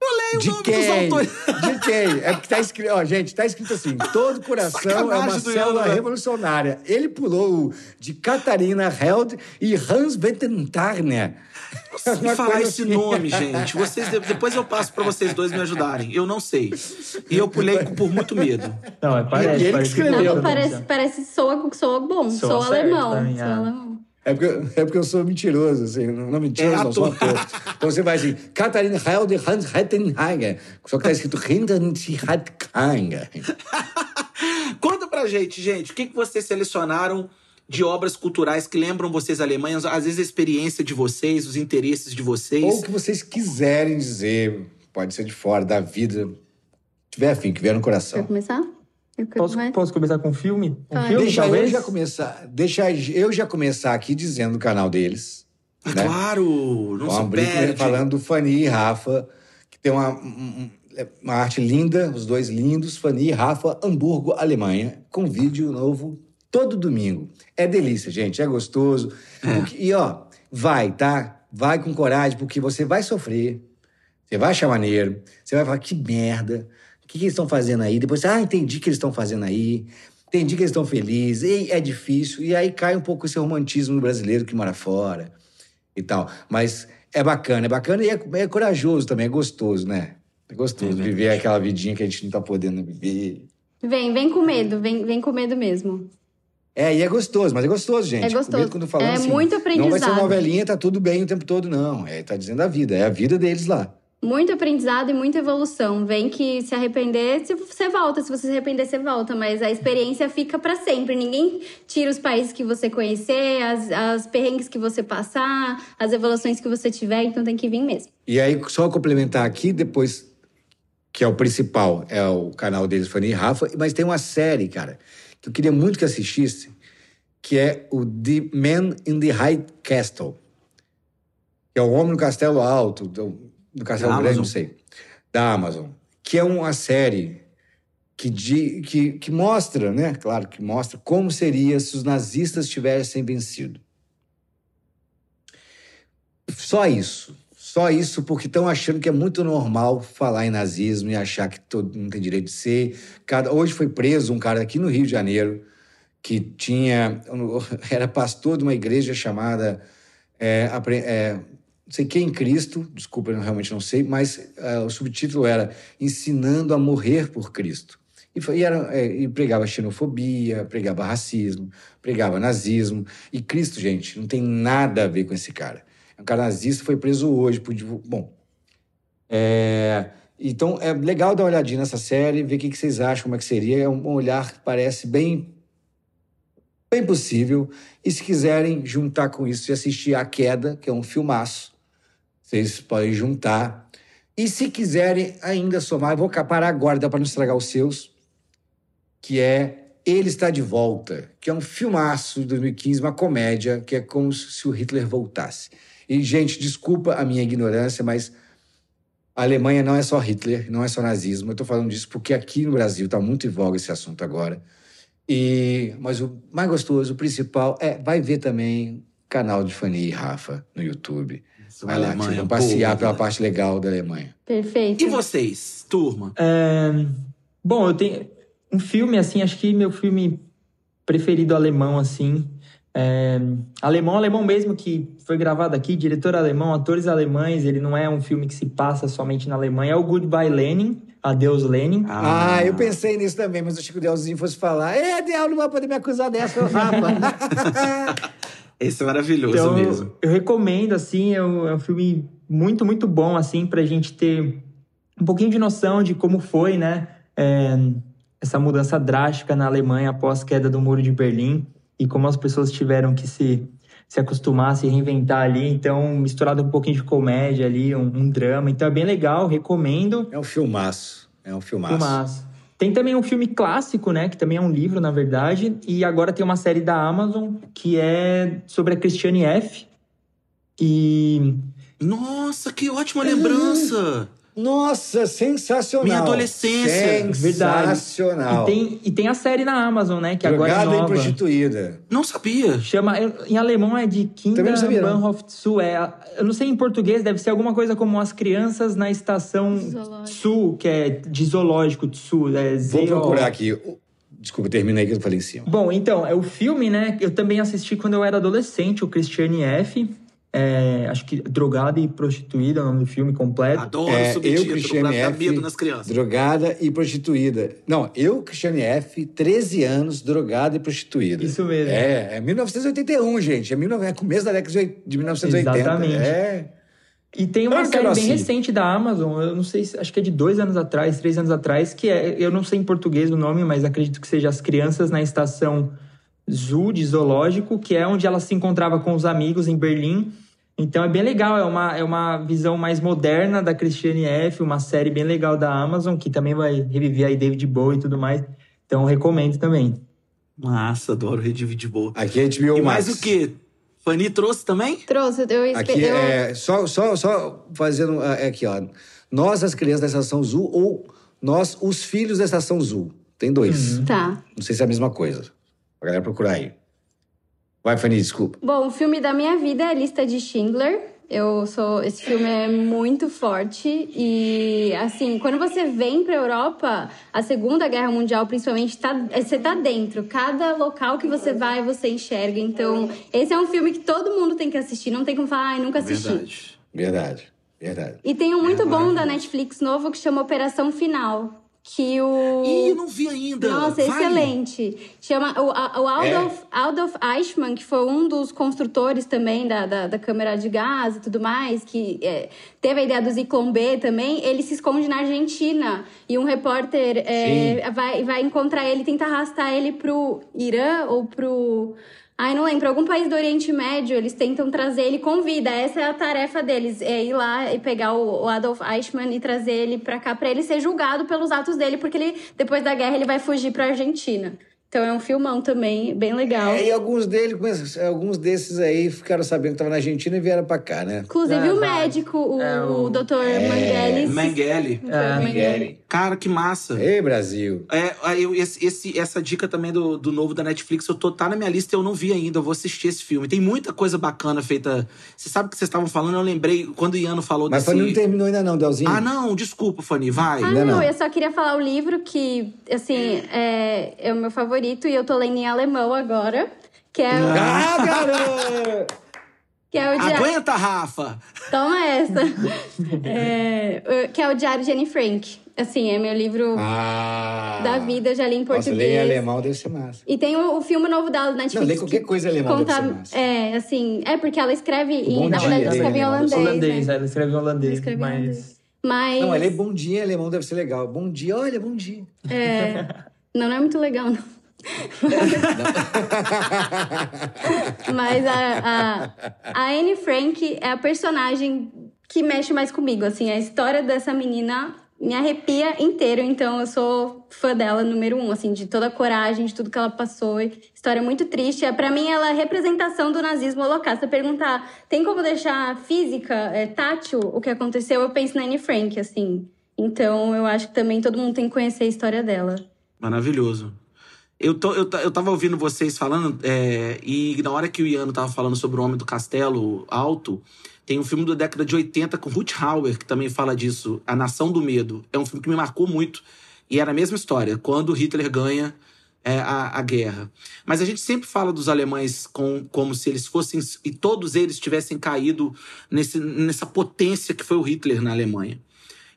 Eu leio De o nome dos quem? autores. De quem? É porque tá escrito, ó, gente, tá escrito assim: todo coração é uma Sacanagem do célula Ian, né? revolucionária. Ele pulou o de Catarina Held e Hans Wettentarner. Me falar esse nome, gente. Vocês, depois eu passo pra vocês dois me ajudarem. Eu não sei. E eu pulei por muito medo. Não, é, parece. ele que parece escreveu. que Não, eu parece, parece soa, soa bom. Soa Soa, alemão. soa ah. alemão. É porque, é porque eu sou mentiroso, assim. Não mentiroso, É não, sou ator. Então você vai assim, Catarina Held e Hans Wettenhager. Só que tá escrito Hinterhanger. Conta pra gente, gente, o que, que vocês selecionaram de obras culturais que lembram vocês alemães, às vezes a experiência de vocês, os interesses de vocês. Ou o que vocês quiserem dizer, pode ser de fora, da vida. Tiver afim, que vier no Quer coração. começar? Posso, começar. posso começar com um filme? Um filme, Deixa talvez? eu já começar. Deixa eu já começar aqui dizendo o canal deles. Ah, né? Claro, não Vamos se falando do Fanny e Rafa, que tem uma, um- uma arte linda, os dois lindos, Fanny e Rafa, Hamburgo, Alemanha, com vídeo novo todo domingo. É delícia, gente, é gostoso. Porque- E ó, vai, tá? Vai com coragem, porque você vai sofrer, você vai achar maneiro, você vai falar, que merda, que, que eles estão fazendo aí? Depois, você, ah, entendi o que eles estão fazendo aí, entendi que eles estão felizes, e é difícil, e aí cai um pouco esse romantismo brasileiro que mora fora e tal. Mas é bacana, é bacana e é, é corajoso também, é gostoso, né? É gostoso viver aquela vidinha que a gente não tá podendo viver. Vem, vem com medo, vem, vem com medo mesmo. É, e é gostoso, mas é gostoso, gente. É gostoso. Quando falando É assim, muito Não vai ser aprendizado. novelinha, tá tudo bem o tempo todo, não. É, tá dizendo a vida, é a vida deles lá. Muito aprendizado e muita evolução. Vem que se arrepender, você volta. Se você se arrepender, você volta. Mas a experiência fica pra sempre. Ninguém tira os países que você conhecer, as, as perrengues que você passar, as evoluções que você tiver. Então tem que vir mesmo. E aí, só complementar aqui, depois, que é o principal, é o canal deles, Fanny e Rafa, mas tem uma série, cara, que eu queria muito que assistisse, que é o The Man in the High Castle. Que é o Homem no Castelo Alto, do, do Castelo Da Grande, não Amazon. sei. Da Amazon. Que é uma série que, di- que, que mostra, né? Claro que mostra como seria se os nazistas tivessem vencido. Só isso. Só isso, porque estão achando que é muito normal falar em nazismo e achar que todo mundo tem direito de ser. Cada... Hoje foi preso um cara aqui no Rio de Janeiro que tinha. Era pastor de uma igreja chamada. é, é, não sei quem em Cristo, desculpa, eu realmente não sei, mas é, o subtítulo era Ensinando a Morrer por Cristo. E, foi- e era, é, e pregava xenofobia, pregava racismo, pregava nazismo. E Cristo, gente, não tem nada a ver com esse cara. É um cara nazista, foi preso hoje por Bom. é, então é legal dar uma olhadinha nessa série, ver o que, vocês acham, como é que seria. É um olhar que parece bem, bem possível. E se quiserem juntar com isso e assistir A Queda, que é um filmaço, vocês podem juntar. E se quiserem ainda somar, vou parar agora, dá para não estragar os seus, que é Ele Está de Volta, que é um filmaço de 2015, uma comédia, que é como se o Hitler voltasse. E, gente, desculpa a minha ignorância, mas a Alemanha não é só Hitler, não é só nazismo. Eu estou falando disso porque aqui no Brasil está muito em voga esse assunto agora. E, mas o mais gostoso, o principal, é vai ver também canal de Fanny e Rafa no YouTube. Vai lá, vão passear pô. pela parte legal da Alemanha. Perfeito. E vocês, turma? É, Bom, eu tenho um filme, assim, acho que meu filme preferido alemão, assim. é, Alemão, alemão mesmo, que foi gravado aqui, diretor alemão, atores alemães. Ele não é um filme que se passa somente na Alemanha. É o Goodbye Lenin, Adeus Lenin. Ah, eu pensei nisso também, mas achei que o Delzinho fosse falar. É, Del, não vai poder me acusar dessa, Rafa. Esse é maravilhoso Então, mesmo. eu recomendo, assim, é um, é um filme muito, muito bom, assim, pra gente ter um pouquinho de noção de como foi, né, é, essa mudança drástica na Alemanha após a queda do Muro de Berlim e como as pessoas tiveram que se se acostumar, se reinventar ali. Então, misturado um pouquinho de comédia ali, um, um drama. Então, é bem legal, recomendo. É um filmaço. É um filmaço. Filmaço. Tem também um filme clássico, né? Que também é um livro, na verdade. E agora tem uma série da Amazon que é sobre a Christiane F. E Nossa, que ótima lembrança! Nossa, sensacional. Minha adolescência. Sensacional. E tem, e tem a série na Amazon, né? Que agora é Drogada e nova. prostituída. Não sabia. Chama, em alemão é de. Kinderbahnhof Zoo. É, eu não sei em português, deve ser alguma coisa como As Crianças na Estação Zoológico. Sul, que é de zoológico de Sul. É Vou procurar aqui. Desculpa, termina aí que eu falei em cima. Bom, então, é o filme, né? Eu também assisti quando eu era adolescente, o Christiane F. É, acho que Drogada e Prostituída é o nome do filme completo. Adoro É, eu, subtítulo Cristiane F, medo nas crianças. drogada e prostituída. Não, eu, Cristiane F, 13 anos, drogada e prostituída. Isso mesmo. É, é 1981, gente. É, 19... é começo da década de oit- de 1980. Exatamente. É. E tem uma série bem recente da Amazon, eu não sei, se- acho que é de dois anos atrás, três anos atrás, que é, eu não sei em português o nome, mas acredito que seja As Crianças na Estação Zoo de Zoológico, que é onde ela se encontrava com os amigos em Berlim. Então é bem legal, é uma, é uma visão mais moderna da Christiane F., uma série bem legal da Amazon, que também vai reviver aí David Bowie e tudo mais. Então recomendo também. Massa, adoro de boa. Aqui é HBO E mais o quê? Fanny trouxe também? Trouxe, eu Aqui esperei. é só, só, só fazendo ah, é aqui, ó. Nós, as crianças da Estação Azul, ou nós, os filhos da Estação Azul. Tem dois. Tá. Não sei se é a mesma coisa. A galera procurar aí. Vai, Fanny, desculpa. Bom, o filme da minha vida é a Lista de Schindler. Eu sou. Esse filme é muito forte. E, assim, quando você vem pra Europa, a Segunda Guerra Mundial, principalmente, tá, é, você tá dentro. Cada local que você vai, você enxerga. Então, esse é um filme que todo mundo tem que assistir. Não tem como falar, ai, nunca assisti. Verdade. Verdade, verdade. E tem um muito bom da Netflix novo que chama Operação Final. Que o. Ih, não vi ainda. Nossa, Vai. excelente. Chama o, o Adolf, Adolf Eichmann, que foi um dos construtores também da, da, da câmera de gás e tudo mais, que é, teve a ideia do Zyklon B também, ele se esconde na Argentina. E um repórter é, vai, vai encontrar ele, tenta arrastar ele pro Irã ou pro. Ai, não lembro, algum país do Oriente Médio, eles tentam trazer ele com vida. Essa é a tarefa deles, é ir lá e pegar o, Adolf Eichmann e trazer ele pra cá, pra ele ser julgado pelos atos dele, porque ele, depois da guerra, ele vai fugir pra Argentina. Então é um filmão também, bem legal. É, e alguns deles, mas alguns desses aí ficaram sabendo que estavam na Argentina e vieram pra cá, né? Inclusive É, o vai. médico, o, É, o- o Dr. É. Miguel. Cara, que massa. Ei, Brasil. É, eu, esse, esse- essa dica também do, do novo da Netflix, eu tô, tá na minha lista e eu não vi ainda. Eu vou assistir esse filme. Tem muita coisa bacana feita. Você sabe o que vocês estavam falando? Eu lembrei quando o Iano falou Mas desse. Fanny não terminou ainda não, Delzinho. Ah, não, desculpa, Fanny, vai. Ah, não, não. eu só queria falar o livro que, assim, é, é o meu favorito e eu tô lendo em alemão agora. Que é, o- Ah, garoto! que é o diário. Aguenta, Rafa! Toma essa! É, que é o Diário de Anne Frank. Assim, é meu livro Ah. da vida, eu já li em Nossa, português. ler em alemão deve ser massa. E tem o, o filme novo da Netflix. Não, ler qualquer que coisa em alemão deve conta- ser massa. É, assim, é porque ela escreve em. Na verdade, ela escreve em holandês. holandês, né? ela escreve em holandês, Ela escreve mas... holandês. Mas. Não, ler bom dia em alemão deve ser legal. Bom dia, olha, bom dia. É. Não, não é muito legal, não. Mas a, a, a Anne Frank é a personagem que mexe mais comigo. Assim, a história dessa menina me arrepia inteiro. Então, eu sou fã dela, número um, assim, de toda a coragem, de tudo que ela passou. História muito triste. É, Pra mim, ela é representação do nazismo holocausto. Perguntar, tem como deixar física, é, tátil, o que aconteceu? Eu penso na Anne Frank, assim. Então, eu acho que também todo mundo tem que conhecer a história dela. Maravilhoso. Eu, tô, eu, eu tava ouvindo vocês falando, é, e na hora que o Iano tava falando sobre o Homem do Castelo Alto, tem um filme da década de 80 com Ruth Hauer, que também fala disso, A Nação do Medo. É um filme que me marcou muito. E era a mesma história, quando Hitler ganha é, a, a guerra. Mas a gente sempre fala dos alemães com, como se eles fossem. E todos eles tivessem caído nesse, nessa potência que foi o Hitler na Alemanha.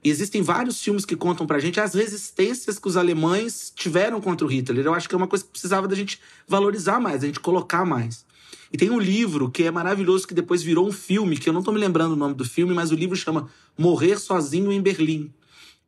E existem vários filmes que contam pra gente as resistências que os alemães tiveram contra o Hitler. Eu acho que é uma coisa que precisava da gente valorizar mais, da gente colocar mais. E tem um livro que é maravilhoso, que depois virou um filme, que eu não tô me lembrando o nome do filme, mas o livro chama Morrer Sozinho em Berlim.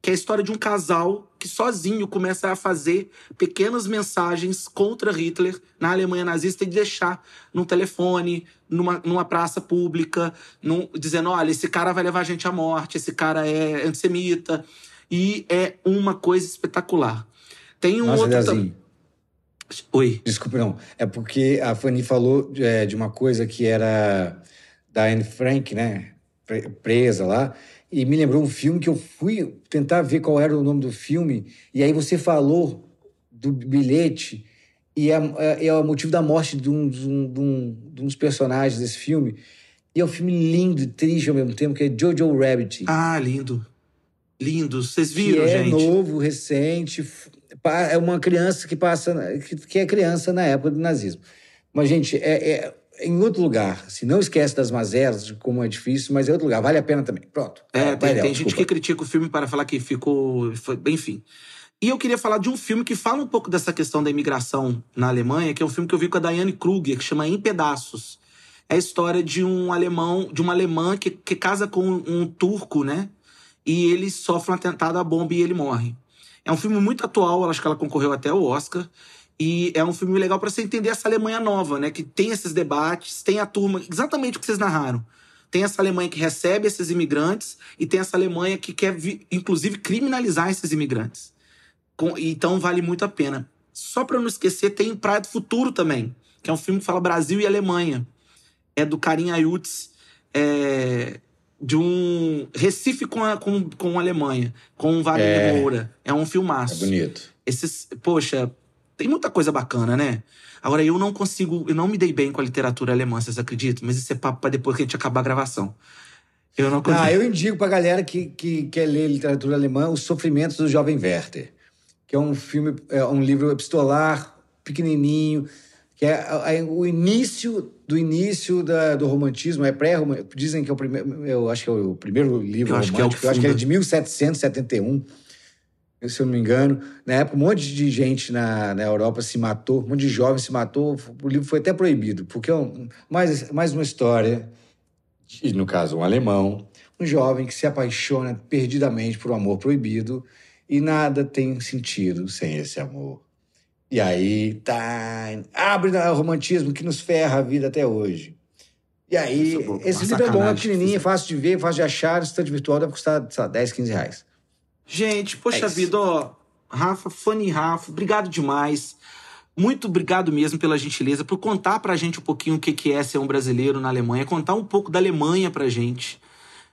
Que é a história de um casal que sozinho começa a fazer pequenas mensagens contra Hitler na Alemanha nazista e deixar num telefone, numa, numa praça pública, num, dizendo: olha, esse cara vai levar a gente à morte, esse cara é antissemita. E é uma coisa espetacular. Tem um Nossa, outro. Leozinho, Oi. Desculpa, não. É porque a Fanny falou é, de uma coisa que era da Anne Frank, né? Pre- Presa lá. E me lembrou um filme que eu fui tentar ver qual era o nome do filme. E aí você falou do bilhete. E é, é, é o motivo da morte de um, de, um, de, um, de dos personagens desse filme. E é um filme lindo e triste ao mesmo tempo, que é Jojo Rabbit. Ah, lindo. Lindo. Vocês que viram, é gente? novo, recente. É uma criança que passa, que, que é criança na época do nazismo. Mas, gente, é, é em outro lugar. Se não esquece das mazelas, de como é difícil, mas é outro lugar. Vale a pena também. Pronto. É, tem, tem gente que critica o filme para falar que ficou. Foi, enfim. E eu queria falar de um filme que fala um pouco dessa questão da imigração na Alemanha, que é um filme que eu vi com a Diane Kruger, que chama Em Pedaços. É a história de um alemão, de uma alemã que, que casa com um turco, né? E ele sofre um atentado à bomba e ele morre. É um filme muito atual, acho que ela concorreu até ao Oscar. E é um filme legal para você entender essa Alemanha nova, né? Que tem esses debates, tem a turma, exatamente o que vocês narraram. Tem essa Alemanha que recebe esses imigrantes e tem essa Alemanha que quer, inclusive, criminalizar esses imigrantes. Então vale muito a pena. Só para não esquecer, tem Praia do Futuro também, que é um filme que fala Brasil e Alemanha. É do Karim Ayutz, é, de um Recife com a, com, com a Alemanha, com o Wagner É. Moura. É um É filmaço. bonito. Esses, poxa, tem muita coisa bacana, né? Agora, eu não consigo, eu não me dei bem com a literatura alemã, vocês acreditam? Mas isso é papo pra depois que a gente acabar a gravação. Eu não consigo. Ah, eu indico pra galera que, que quer ler literatura alemã Os Sofrimentos do Jovem Werther, que é um filme, é um livro epistolar, pequenininho, que é, é o início do início da- do romantismo, é pré dizem que é o primeiro, eu acho que é o primeiro livro Eu acho que é romântico, eu acho que é de 1771, se eu não me engano. Na época, um monte de gente na, na Europa se matou, um monte de jovens se matou, o livro foi até proibido, porque é um- mais, mais uma história no caso um alemão, um jovem que se apaixona perdidamente por um amor proibido e nada tem sentido sem esse amor. E aí tá, abre o romantismo que nos ferra a vida até hoje. E aí, é esse livro é bom, é pequenininho, é fácil de ver, fácil de achar, estante virtual deve custar, sei lá, 10, 15 reais. Gente, poxa É vida, ó. Rafa, Fanny e Rafa, obrigado demais. Muito obrigado mesmo pela gentileza, por contar pra gente um pouquinho o que que é ser um brasileiro na Alemanha, contar um pouco da Alemanha pra gente.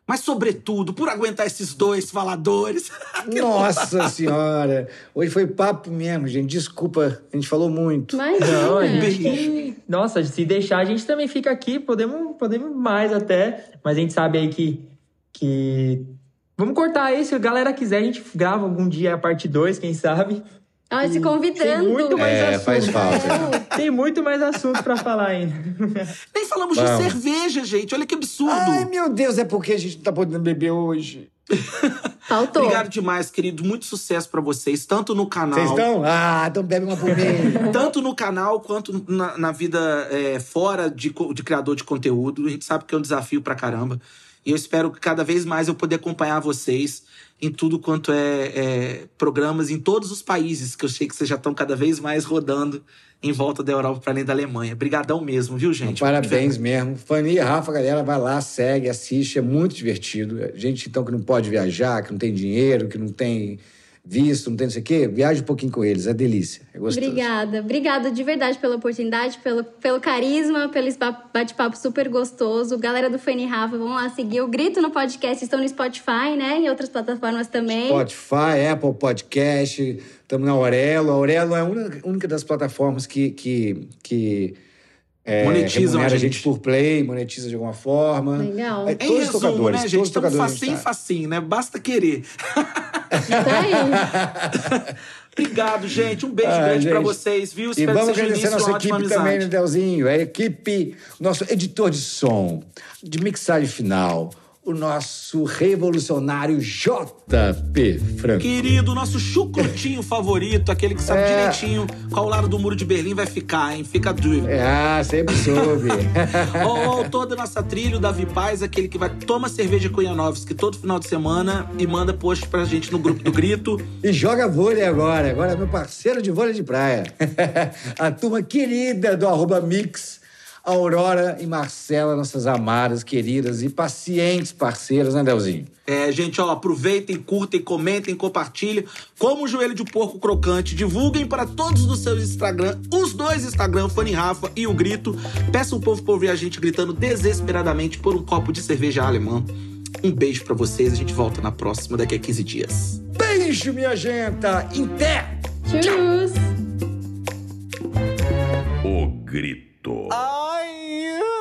Mas, sobretudo, por aguentar esses dois faladores. Nossa Senhora! Hoje foi papo mesmo, gente. Desculpa, a gente falou muito. Mas Não, é. gente que- Nossa, se deixar, a gente também fica aqui, podemos, podemos mais até. Mas a gente sabe aí que. que... Vamos cortar aí, se a galera quiser, a gente grava algum dia a parte 2, quem sabe. Olha, se Tem convidando. muito mais É, assunto. faz falta. Tem muito mais assunto pra falar ainda. Nem falamos Vamos. de cerveja, gente. Olha que absurdo. Ai, meu Deus, é porque a gente não tá podendo beber hoje. Faltou. Obrigado demais, querido. Muito sucesso pra vocês, tanto no canal. Vocês estão? Ah, então bebe uma por mim. Tanto no canal quanto na, na vida é, fora de, de criador de conteúdo. A gente sabe que é um desafio pra caramba. E eu espero que cada vez mais eu poder acompanhar vocês em tudo quanto é, é, programas em todos os países, que eu sei que vocês já estão cada vez mais rodando em volta da Europa para além da Alemanha. Obrigadão mesmo, viu, gente? Parabéns mesmo. Fanny e Rafa, galera, vai lá, segue, assiste, é muito divertido. Gente, então, que não pode viajar, que não tem dinheiro, que não tem visto, não tem não sei o quê, viaje um pouquinho com eles, é delícia, é gostoso. Obrigada. Obrigada de verdade pela oportunidade, pelo, pelo carisma, pelo bate-papo super gostoso. Galera do Fanny e Rafa, vão lá seguir. O Grito no podcast estão no Spotify, né? Em outras plataformas também. Spotify, Apple Podcast, estamos na Aurelo. A Aurelo é a única, das plataformas que, que, que é, Monetizam a remunera gente. por play, monetiza de alguma forma. Legal. É, Em todos os resumo, tocadores, né, todos gente? os Estamos tocadores a gente facinho, tá. facinho, né? Basta querer. Isso aí. Obrigado, gente. Um beijo Ah, grande pra gente. vocês, viu? E Espero vamos que seja o agradecer a nossa equipe também, né, amizade. Delzinho? A equipe, nosso editor de som, de mixagem final, o nosso revolucionário JP Franco. Querido, nosso chucrutinho favorito, aquele que sabe É. direitinho qual lado do muro de Berlim vai ficar, hein? Fica dúvida. Ah, sempre soube. O, autor da nossa trilha, o Davi Paz, aquele que vai toma cerveja Cunhanovski todo final de semana e manda post pra gente no grupo do Grito. E joga vôlei agora. Agora é meu parceiro de vôlei de praia. A turma querida do arroba Mix. Aurora e Marcela, nossas amadas, queridas e pacientes parceiras, né, Delzinho? É, gente, ó, aproveitem, curtem, comentem, compartilhem. Como o joelho de porco crocante, divulguem para todos os seus Instagram, os dois Instagram, Fanny Rafa e o Grito. Peça o povo pra ouvir a gente gritando desesperadamente por um copo de cerveja alemã. Um beijo pra vocês, a gente volta na próxima, daqui a 15 dias. Beijo, minha gente! Em pé! Tchus! O grito. Egito. Ai!